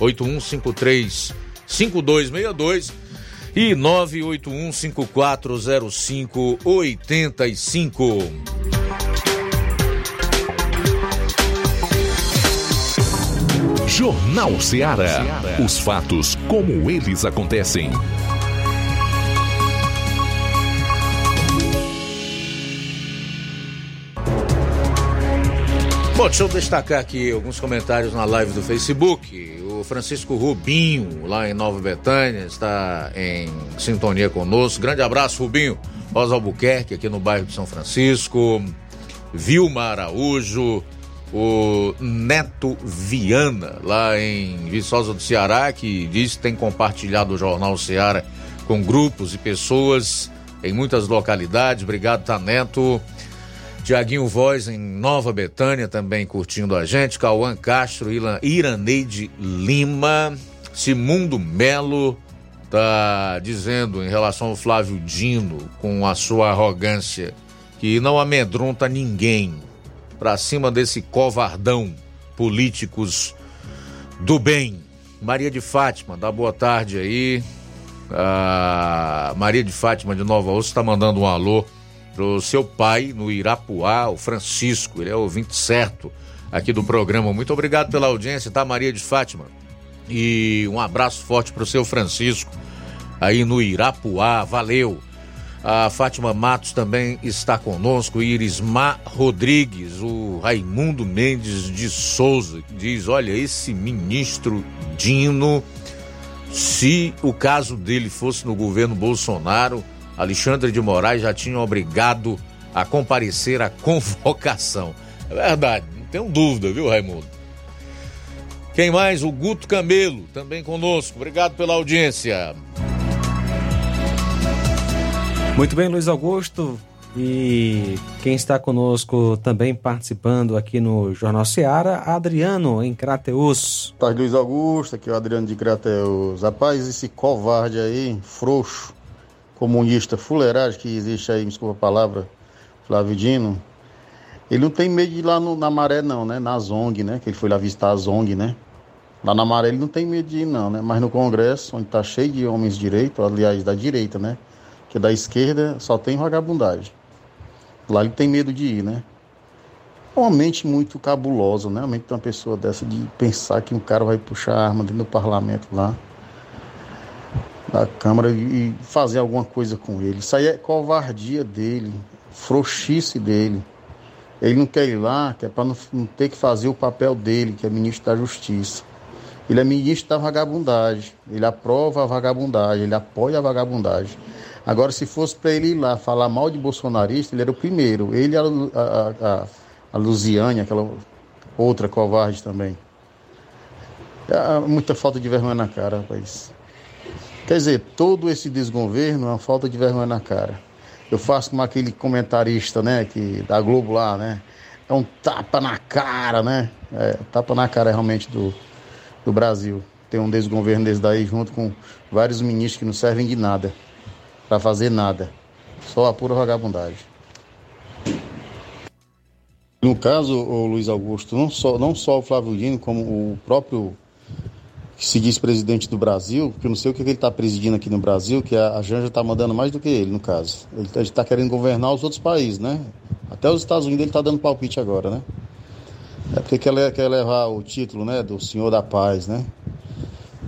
98153 5262 e 981540585. Jornal Ceará. Os fatos como eles acontecem. Bom, deixa eu destacar aqui alguns comentários na live do Facebook. Francisco Rubinho, lá em Nova Betânia, está em sintonia conosco. Grande abraço, Rubinho. Rosa Albuquerque, aqui no bairro de São Francisco. Vilma Araújo. O Neto Viana, lá em Viçosa do Ceará, que diz que tem compartilhado o Jornal Ceará com grupos e pessoas em muitas localidades. Obrigado, tá, Neto. Tiaguinho Voz em Nova Betânia também curtindo a gente. Cauã Castro, Iraneide Lima, Simundo Melo tá dizendo em relação ao Flávio Dino com a sua arrogância que não amedronta ninguém para cima desse covardão políticos do bem. Maria de Fátima, dá boa tarde aí. A Maria de Fátima de Nova Osso está mandando um alô pro seu pai no Irapuá, o Francisco, ele é ouvinte certo aqui do programa. Muito obrigado pela audiência, tá, Maria de Fátima? E um abraço forte pro seu Francisco aí no Irapuá, valeu. A Fátima Matos também está conosco, Irismar Rodrigues, o Raimundo Mendes de Souza, diz: Olha, esse ministro Dino, se o caso dele fosse no governo Bolsonaro, Alexandre de Moraes já tinha obrigado a comparecer à convocação. É verdade, não tenho dúvida, viu, Raimundo? Quem mais? O Guto Camelo, também conosco. Obrigado pela audiência. Muito bem, Luiz Augusto. E quem está conosco também participando aqui no Jornal Seara, Adriano, em Crateus. Tarde, Luiz Augusto, aqui é o Adriano de Crateus. Rapaz, esse covarde aí, frouxo, comunista, fuleiragem que existe aí, me desculpa a palavra, Flávio Dino, ele não tem medo de ir lá no, na maré não, né? Na Zong, né? Que ele foi lá visitar a Zong, né? Lá na maré ele não tem medo de ir não, né? Mas no Congresso, onde tá cheio de homens de direita, aliás, da direita, né? Que da esquerda só tem vagabundagem. Lá ele tem medo de ir, né? É uma mente muito cabulosa, né? A mente de uma pessoa dessa de pensar que um cara vai puxar a arma dentro do parlamento lá, da Câmara, e fazer alguma coisa com ele. Isso aí é covardia dele, frouxice dele. Ele não quer ir lá, que é para não, não ter que fazer o papel dele, que é ministro da Justiça. Ele é ministro da vagabundagem. Ele aprova a vagabundagem, ele apoia a vagabundagem. Agora, se fosse para ele ir lá falar mal de bolsonarista, ele era o primeiro. Ele a, a, a, a Luziane, aquela outra covarde também. É muita falta de vergonha na cara, rapaz. Quer dizer, todo esse desgoverno é uma falta de vergonha na cara. Eu faço como aquele comentarista, né, que da Globo lá, né? É um tapa na cara, né? É, tapa na cara realmente do, do Brasil. Tem um desgoverno desse daí junto com vários ministros que não servem de nada para fazer nada. Só a pura vagabundagem. No caso, o Luiz Augusto, não só, não só o Flávio Dino, como o próprio que se diz presidente do Brasil, porque eu não sei o que ele está presidindo aqui no Brasil, que a Janja está mandando mais do que ele, no caso. Ele está querendo governar os outros países, né? Até os Estados Unidos ele está dando palpite agora, né? É porque quer, quer levar o título, né, do Senhor da Paz, né?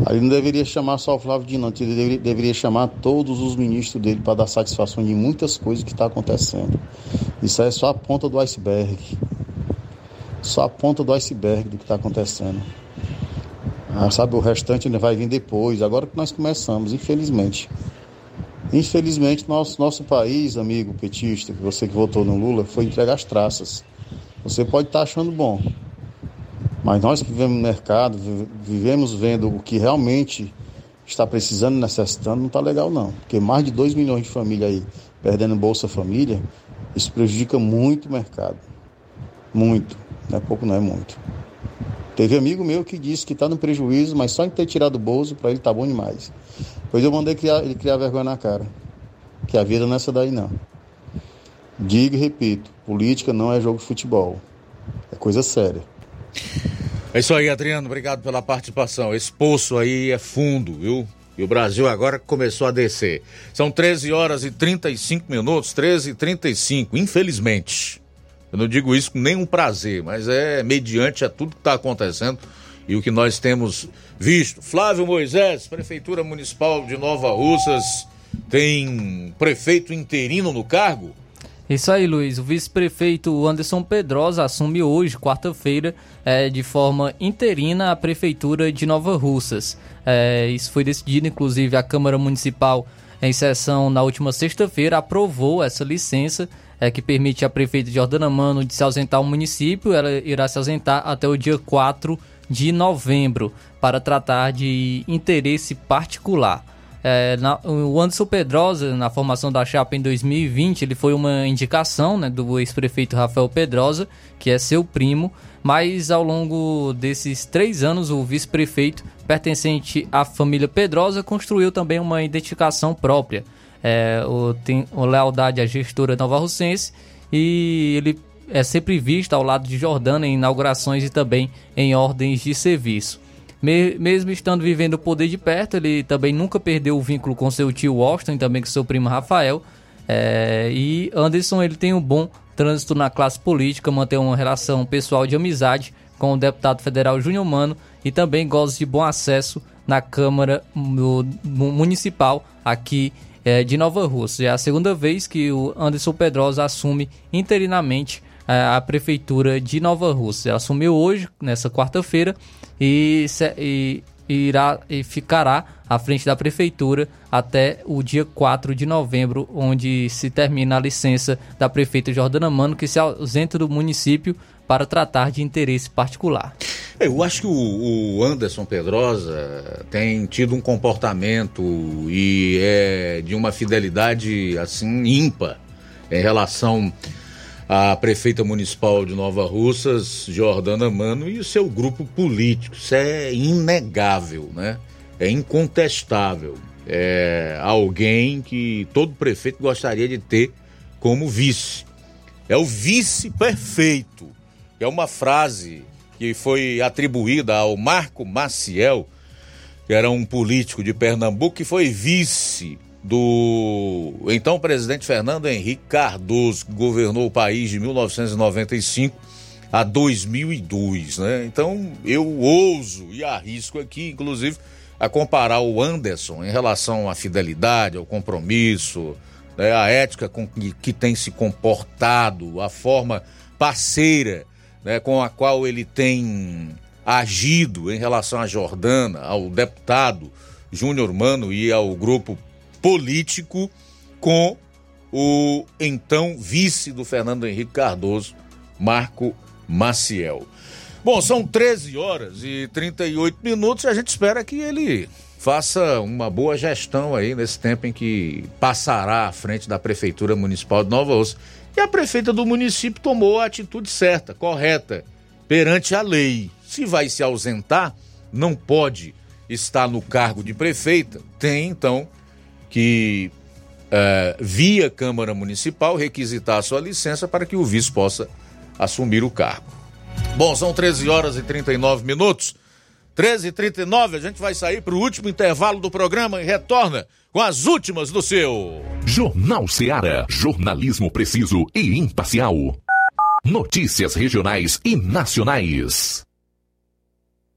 Aí não deveria chamar só o Flávio Dino, ele deveria, deveria chamar todos os ministros dele para dar satisfação de muitas coisas que está acontecendo. Isso aí é só a ponta do iceberg. Só a ponta do iceberg do que está acontecendo. Sabe, o restante ainda vai vir depois, agora que nós começamos, infelizmente. Infelizmente, nosso, nosso país, amigo petista, você que votou no Lula, foi entregar as traças. Você pode estar tá achando bom, mas nós que vivemos no mercado, vivemos vendo o que realmente está precisando, necessitando, não está legal não. Porque mais de 2 milhões de famílias aí perdendo Bolsa Família, isso prejudica muito o mercado. Muito. Não é pouco, não é muito. Teve amigo meu que disse que está no prejuízo, mas só em ter tirado o bolso, para ele tá bom demais. Pois eu mandei criar, ele criar vergonha na cara. Que a vida não é essa daí não. Digo e repito, política não é jogo de futebol. É coisa séria. É isso aí, Adriano. Obrigado pela participação. Esse poço aí é fundo, viu? E o Brasil agora começou a descer. São 13 horas e 35 minutos, 13 e 35, infelizmente. Eu não digo isso com nenhum prazer, mas é mediante a tudo que está acontecendo e o que nós temos visto. Flávio Moisés, Prefeitura Municipal de Nova Russas, tem prefeito interino no cargo? Isso aí, Luiz. O vice-prefeito Anderson Pedrosa assume hoje, quarta-feira, é, de forma interina a prefeitura de Nova Russas. É, isso foi decidido, inclusive, a Câmara Municipal, em sessão na última sexta-feira, aprovou essa licença é, que permite a prefeita Jordana Mano de se ausentar ao município. Ela irá se ausentar até o dia 4 de novembro para tratar de interesse particular. É, na, o Anderson Pedrosa, na formação da chapa em 2020, ele foi uma indicação né, do ex-prefeito Rafael Pedrosa, que é seu primo, mas ao longo desses três anos, o vice-prefeito, pertencente à família Pedrosa, construiu também uma identificação própria. É, o, tem o lealdade à gestora nova russense e ele é sempre visto ao lado de Jordana em inaugurações e também em ordens de serviço. Mesmo estando vivendo o poder de perto, ele também nunca perdeu o vínculo com seu tio Washington e também com seu primo Rafael. É, e Anderson ele tem um bom trânsito na classe política, mantém uma relação pessoal de amizade com o deputado federal Júnior Mano e também goza de bom acesso na Câmara Municipal aqui é, de Nova Rússia. É a segunda vez que o Anderson Pedrosa assume interinamente é, a prefeitura de Nova Rússia. Assumiu hoje, nessa quarta-feira, e, e, irá, e ficará à frente da prefeitura até o dia 4 de novembro, onde se termina a licença da prefeita Jordana Mano, que se ausenta do município para tratar de interesse particular. Eu acho que o, Anderson Pedrosa tem tido um comportamento e é de uma fidelidade assim ímpar em relação à prefeita municipal de Nova Russas, Jordana Mano, e o seu grupo político. Isso é inegável, né? É incontestável. É alguém que todo prefeito gostaria de ter como vice. É o vice perfeito. É uma frase que foi atribuída ao Marco Maciel, que era um político de Pernambuco, que foi vice do então presidente Fernando Henrique Cardoso, que governou o país de 1995 a 2002, né? Então eu ouso e arrisco aqui, inclusive, a comparar o Anderson em relação à fidelidade, ao compromisso, né? a ética com que, que tem se comportado, a forma parceira né, com a qual ele tem agido em relação a Jordana, ao deputado Júnior Mano e ao grupo político com o então vice do Fernando Henrique Cardoso, Marco Maciel. Bom, são 13 horas e 38 minutos e a gente espera que ele faça uma boa gestão aí nesse tempo em que passará à frente da Prefeitura Municipal de Nova Ossa. E a prefeita do município tomou a atitude certa, correta, perante a lei. Se vai se ausentar, não pode estar no cargo de prefeita, tem então que, é, via Câmara Municipal, requisitar a sua licença para que o vice possa assumir o cargo. Bom, são 13 horas e 39 minutos. 13 e 39 a gente vai sair para o último intervalo do programa e retorna com as últimas do seu. Jornal Seara. Jornalismo preciso e imparcial. Notícias regionais e nacionais.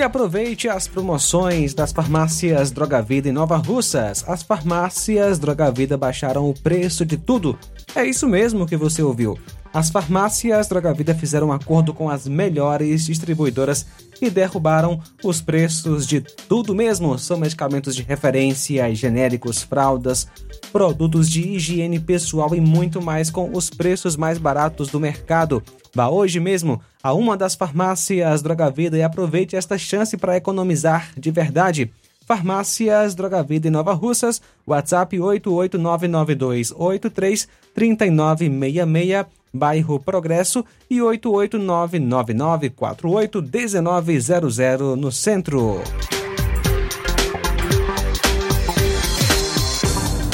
E aproveite as promoções das farmácias Droga Vida em Nova Russas. As farmácias Droga Vida baixaram o preço de tudo. É isso mesmo que você ouviu. As farmácias Droga Vida fizeram um acordo com as melhores distribuidoras e derrubaram os preços de tudo mesmo. São medicamentos de referência, genéricos, fraldas, produtos de higiene pessoal e muito mais com os preços mais baratos do mercado. Vá hoje mesmo a uma das farmácias Droga Vida e aproveite esta chance para economizar de verdade. Farmácias Droga Vida em Nova Russas, WhatsApp 88992833966, bairro Progresso e 88999481900 no centro.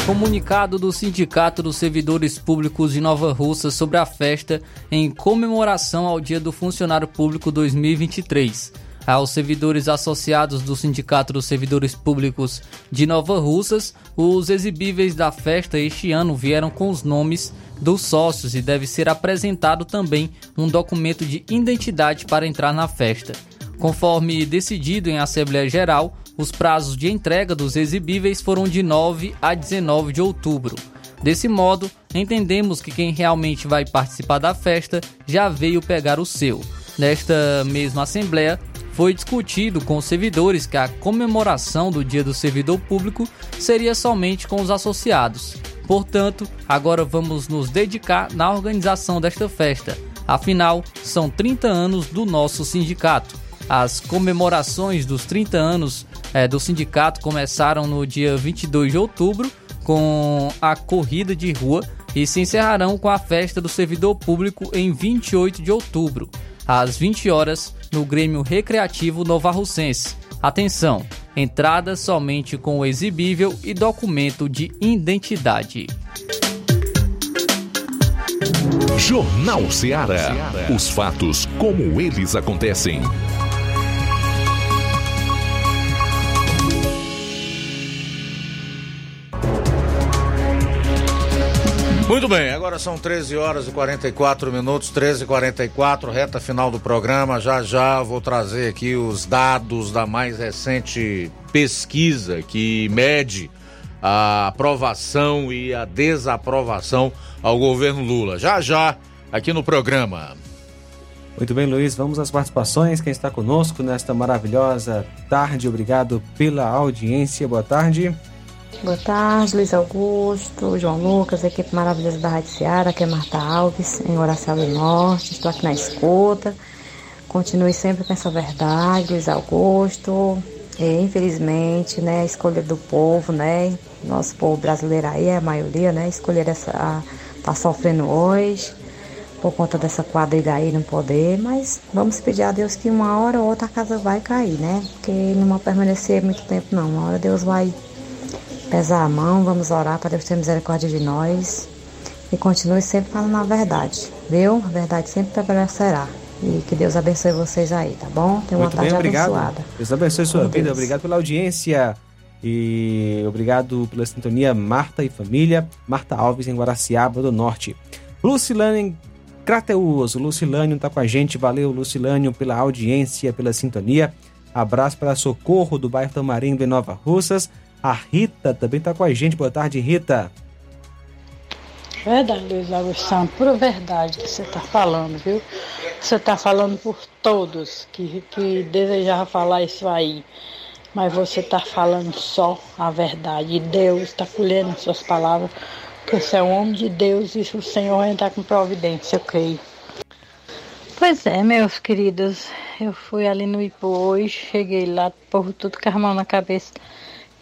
Comunicado do Sindicato dos Servidores Públicos de Nova Russa sobre a festa em comemoração ao Dia do Funcionário Público 2023. Aos servidores associados do Sindicato dos Servidores Públicos de Nova Russas, os exibíveis da festa este ano vieram com os nomes dos sócios e deve ser apresentado também um documento de identidade para entrar na festa. Conforme decidido em Assembleia Geral, os prazos de entrega dos exibíveis foram de 9 a 19 de outubro. Desse modo, entendemos que quem realmente vai participar da festa já veio pegar o seu. Nesta mesma Assembleia, foi discutido com os servidores que a comemoração do Dia do Servidor Público seria somente com os associados. Portanto, agora vamos nos dedicar na organização desta festa. Afinal, são 30 anos do nosso sindicato. As comemorações dos 30 anos é, do sindicato começaram no dia 22 de outubro com a corrida de rua e se encerrarão com a festa do servidor público em 28 de outubro, às 20 horas, no Grêmio Recreativo Novarrocense. Atenção, entrada somente com o exibível e documento de identidade. Jornal Ceará. Os fatos como eles acontecem. Muito bem, agora são 13 horas e 44 minutos, 13 e 44, reta final do programa. Já já vou trazer aqui os dados da mais recente pesquisa que mede a aprovação e a desaprovação ao governo Lula. Já já, aqui no programa. Muito bem, Luiz, vamos às participações. Quem está conosco nesta maravilhosa tarde, obrigado pela audiência. Boa tarde. Boa tarde, Luiz Augusto, João Lucas, equipe maravilhosa da Rádio Seara, aqui é Marta Alves, em Horácio do Norte, estou aqui na escuta. Continue sempre com essa verdade, Luiz Augusto. E, infelizmente, né, a escolha do povo, né? Nosso povo brasileiro aí, a maioria, né? Escolher essa. tá sofrendo hoje por conta dessa quadrilha aí no poder, mas vamos pedir a Deus que uma hora ou outra a casa vai cair, né? Porque não vai permanecer muito tempo não. Uma hora Deus vai pesar a mão, vamos orar para Deus ter misericórdia de nós e continue sempre falando a verdade, viu? A verdade sempre prevalecerá. E que Deus abençoe vocês aí, tá bom? Tenha uma Muito tarde bem, obrigado. abençoada. Deus abençoe sua Com vida, Deus. obrigado pela audiência e obrigado pela sintonia Marta e família, Marta Alves em Guaraciaba do Norte. Lucilânio em Crateus, Lucilânio tá com a gente, valeu Lucilânio pela audiência, pela sintonia. Abraço para Socorro do bairro Tamarindo em Nova Russas. A Rita também tá com a gente, boa tarde Rita. Verdade, Luiz Santos, pura verdade que você está falando, viu? Você está falando por todos que, que desejavam falar isso aí, mas você está falando só a verdade. E Deus está colhendo as suas palavras, porque você é um homem de Deus e o Senhor entrar com providência, creio. Pois é, meus queridos, eu fui ali no Ipu hoje, cheguei lá, povo tudo com as mãos na cabeça,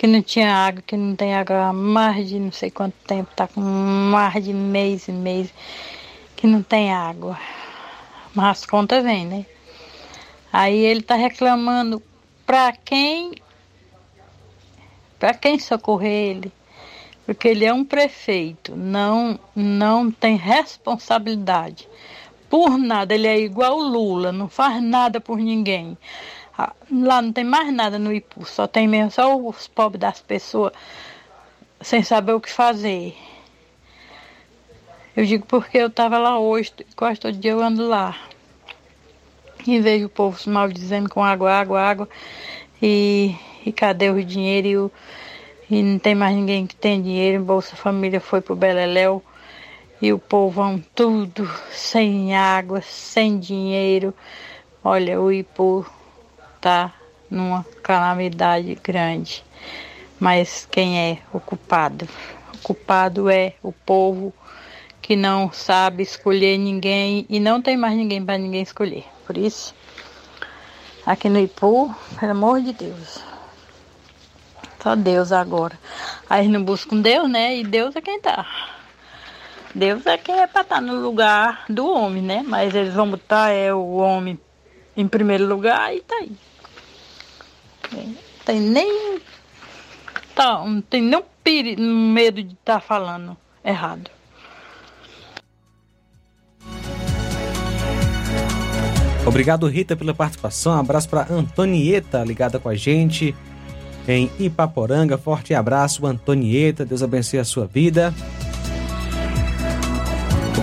que não tinha água, que não tem água há mais de não sei quanto tempo, tá com mais de mês e mês que não tem água. Mas as contas vêm, né? Aí ele tá reclamando pra quem para quem socorrer ele, porque ele é um prefeito, não não tem responsabilidade por nada, ele é igual o Lula, não faz nada por ninguém. Ah, Lá não tem mais nada no Ipu, só tem mesmo só os pobres das pessoas sem saber o que fazer. Eu digo porque eu estava lá hoje, quase todo dia eu ando lá. E vejo o povo se maldizendo com água, água, água. E, e cadê o dinheiro? E, o- e não tem mais ninguém que tem dinheiro. Bolsa Família foi pro Beleléu. e o povão tudo sem água, sem dinheiro. Olha, o Ipu tá numa calamidade grande. Mas quem é o culpado? O culpado é o povo que não sabe escolher ninguém e não tem mais ninguém para ninguém escolher. Por isso, aqui no Ipu, pelo amor de Deus, só Deus agora. Aí não buscam Deus, né? E Deus é quem tá. Deus é quem é para estar no lugar do homem, né? Mas eles vão botar é, o homem em primeiro lugar e tá aí. Não tem nem. Tá, não tem nem peri- medo de estar falando errado. Obrigado, Rita, pela participação. Um abraço para Antonieta, ligada com a gente em Ipaporanga. Forte abraço, Antonieta. Deus abençoe a sua vida.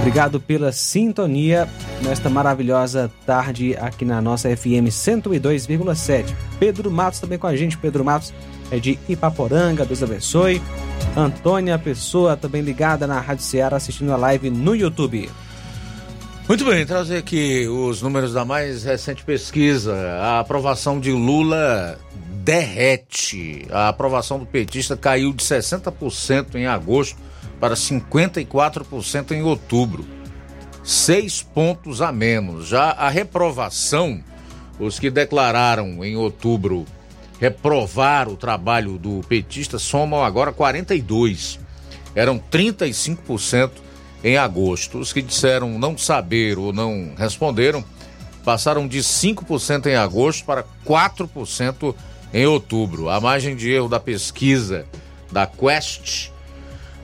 Obrigado pela sintonia nesta maravilhosa tarde aqui na nossa FM 102,7. Pedro Matos também com a gente. Pedro Matos é de Ipaporanga. Deus abençoe. Antônia Pessoa também ligada na Rádio Ceará assistindo a live no YouTube. Muito bem, trazer aqui os números da mais recente pesquisa. A aprovação de Lula derrete. A aprovação do petista caiu de 60% em agosto para 54% em outubro. Seis pontos a menos. Já a reprovação, os que declararam em outubro reprovar o trabalho do petista somam agora 42. Eram 35% em agosto. Os que disseram não saber ou não responderam passaram de 5% em agosto para 4% em outubro. A margem de erro da pesquisa da Quest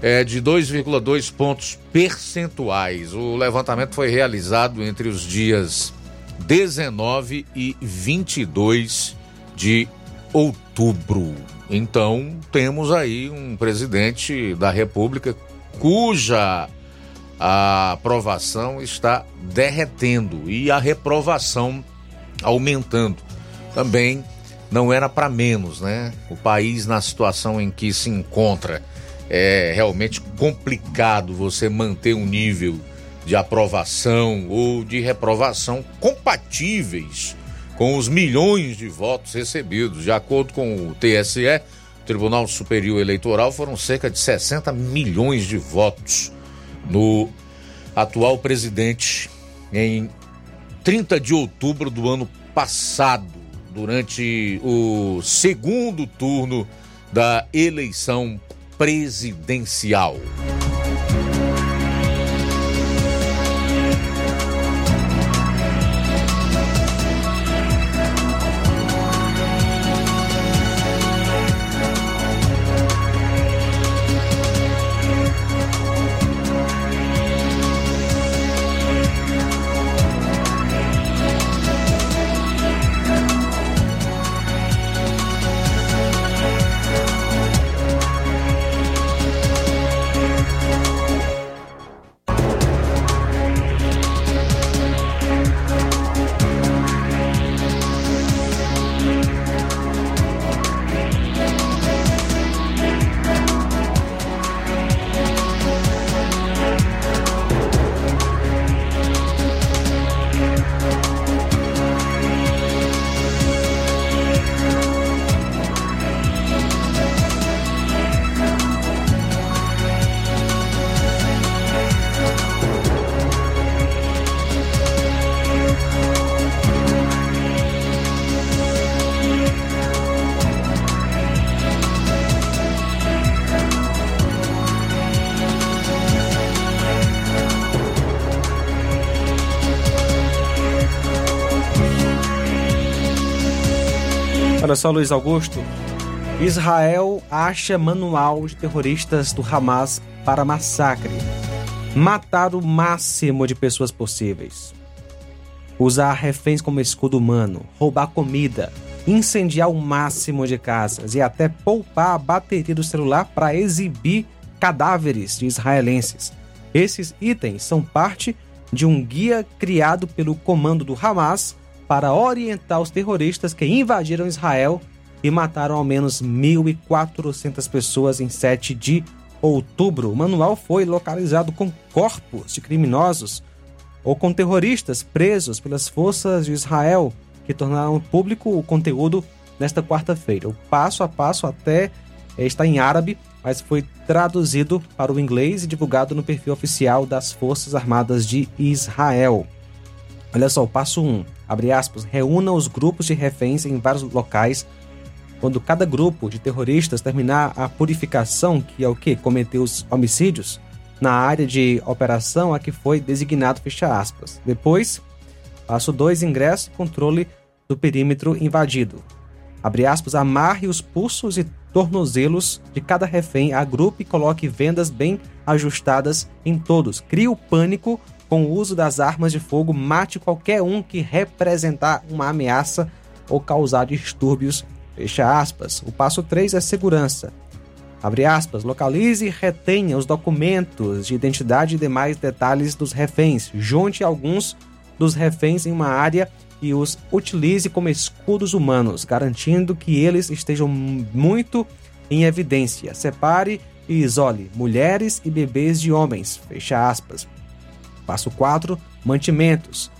é de 2,2 pontos percentuais. O levantamento foi realizado entre os dias 19 e 22 de outubro. Então, temos aí um presidente da República cuja a aprovação está derretendo e a reprovação aumentando. Também não era para menos, né? O país na situação em que se encontra é realmente complicado você manter um nível de aprovação ou de reprovação compatíveis com os milhões de votos recebidos. De acordo com o TSE, Tribunal Superior Eleitoral, foram cerca de 60 milhões de votos no atual presidente em 30 de outubro do ano passado, durante o segundo turno da eleição presidencial. Só, Luiz Augusto. Israel acha manual de terroristas do Hamas para massacre. Matar o máximo de pessoas possíveis. Usar reféns como escudo humano, roubar comida, incendiar o máximo de casas e até poupar a bateria do celular para exibir cadáveres de israelenses. Esses itens são parte de um guia criado pelo comando do Hamas para orientar os terroristas que invadiram Israel e mataram ao menos 1.400 pessoas em 7 de outubro. O manual foi localizado com corpos de criminosos ou com terroristas presos pelas forças de Israel, que tornaram público o conteúdo nesta quarta-feira. O passo a passo até está em árabe, mas foi traduzido para o inglês e divulgado no perfil oficial das Forças Armadas de Israel. Olha só, o passo 1, abre aspas, reúna os grupos de reféns em vários locais. Quando cada grupo de terroristas terminar a purificação, que é o que? Cometeu os homicídios, na área de operação a que foi designado, fecha aspas. Depois, passo 2, ingresso controle do perímetro invadido. Abre aspas, amarre os pulsos e tornozelos de cada refém, agrupe e coloque vendas bem ajustadas em todos. Crie o pânico com o uso das armas de fogo, mate qualquer um que representar uma ameaça ou causar distúrbios. Fecha aspas. O passo 3 é segurança. Abre aspas, localize e retenha os documentos de identidade e demais detalhes dos reféns. Junte alguns dos reféns em uma área e os utilize como escudos humanos, garantindo que eles estejam muito em evidência. Separe e isole mulheres e bebês de homens. Fecha aspas. Passo 4. Mantimentos.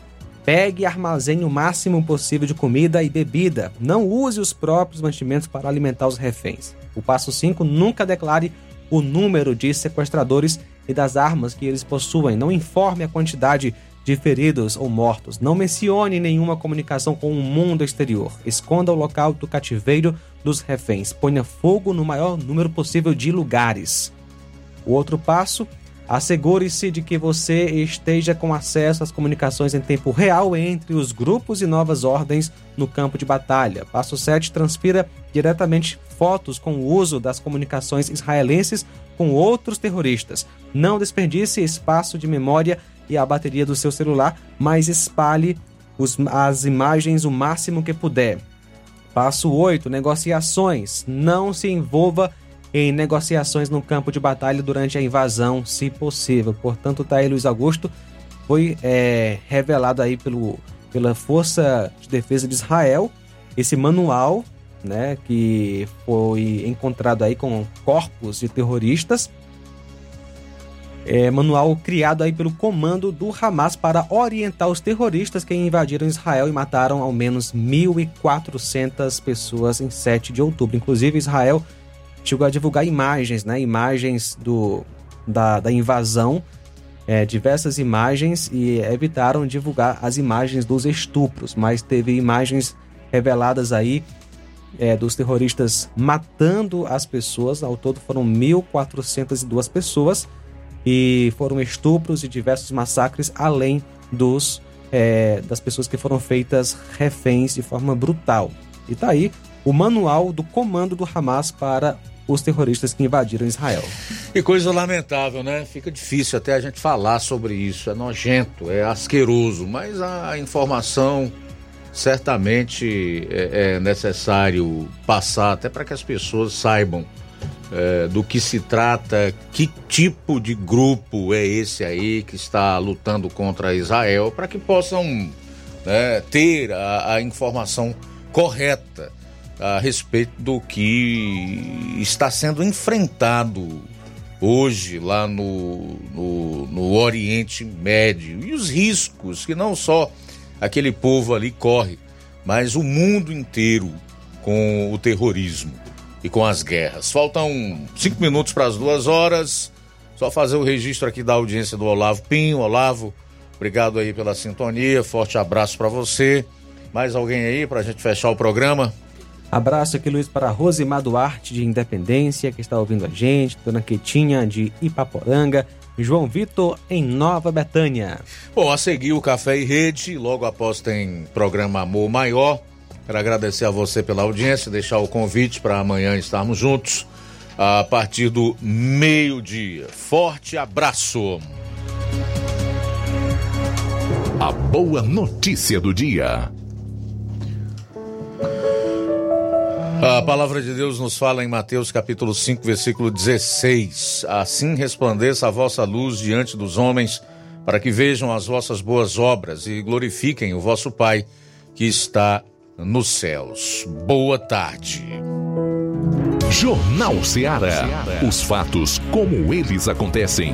Pegue e armazene o máximo possível de comida e bebida. Não use os próprios mantimentos para alimentar os reféns. O passo 5. Nunca declare o número de sequestradores e das armas que eles possuem. Não informe a quantidade de feridos ou mortos. Não mencione nenhuma comunicação com o mundo exterior. Esconda o local do cativeiro dos reféns. Ponha fogo no maior número possível de lugares. O outro passo Assegure-se de que você esteja com acesso às comunicações em tempo real entre os grupos e novas ordens no campo de batalha. Passo 7. Transfira diretamente fotos com o uso das comunicações israelenses com outros terroristas. Não desperdice espaço de memória e a bateria do seu celular, mas espalhe os, as imagens o máximo que puder. Passo 8. Negociações. Não se envolva em negociações no campo de batalha durante a invasão, se possível. Portanto, tá aí Luiz Augusto foi é, revelado aí pelo, pela Força de Defesa de Israel esse manual, né, que foi encontrado aí com corpos de terroristas. É, manual criado aí pelo comando do Hamas para orientar os terroristas que invadiram Israel e mataram ao menos 1.400 pessoas em 7 de outubro. Inclusive, Israel chegou a divulgar imagens, né? Imagens do, da, da invasão, é, diversas imagens, e evitaram divulgar as imagens dos estupros, mas teve imagens reveladas aí é, dos terroristas matando as pessoas. Ao todo foram 1.402 pessoas e foram estupros e diversos massacres, além dos é, das pessoas que foram feitas reféns de forma brutal. E tá aí o manual do comando do Hamas para os terroristas que invadiram Israel. Que coisa lamentável, né? Fica difícil até a gente falar sobre isso. É nojento, é asqueroso, mas a informação certamente é, é necessário passar até para que as pessoas saibam é, do que se trata, que tipo de grupo é esse aí que está lutando contra Israel, para que possam né, ter a, a informação correta a respeito do que está sendo enfrentado hoje lá no, no, no, Oriente Médio e os riscos que não só aquele povo ali corre, mas o mundo inteiro com o terrorismo e com as guerras. Faltam cinco minutos para as duas horas. Só fazer o registro aqui da audiência do Olavo Pinho. Olavo, obrigado aí pela sintonia. Forte abraço para você. Mais alguém aí para a gente fechar o programa? Abraço aqui, Luiz, para Rosimar Duarte, de Independência, que está ouvindo a gente, Dona Quetinha, de Ipaporanga, João Vitor, em Nova Betânia. Bom, a seguir o Café e Rede, logo após tem programa Amor Maior. Quero agradecer a você pela audiência, deixar o convite para amanhã estarmos juntos a partir do meio-dia. Forte abraço! A boa notícia do dia. A palavra de Deus nos fala em Mateus capítulo 5, versículo 16: Assim resplandeça a vossa luz diante dos homens, para que vejam as vossas boas obras e glorifiquem o vosso Pai que está nos céus. Boa tarde. Jornal Ceará. Os fatos como eles acontecem.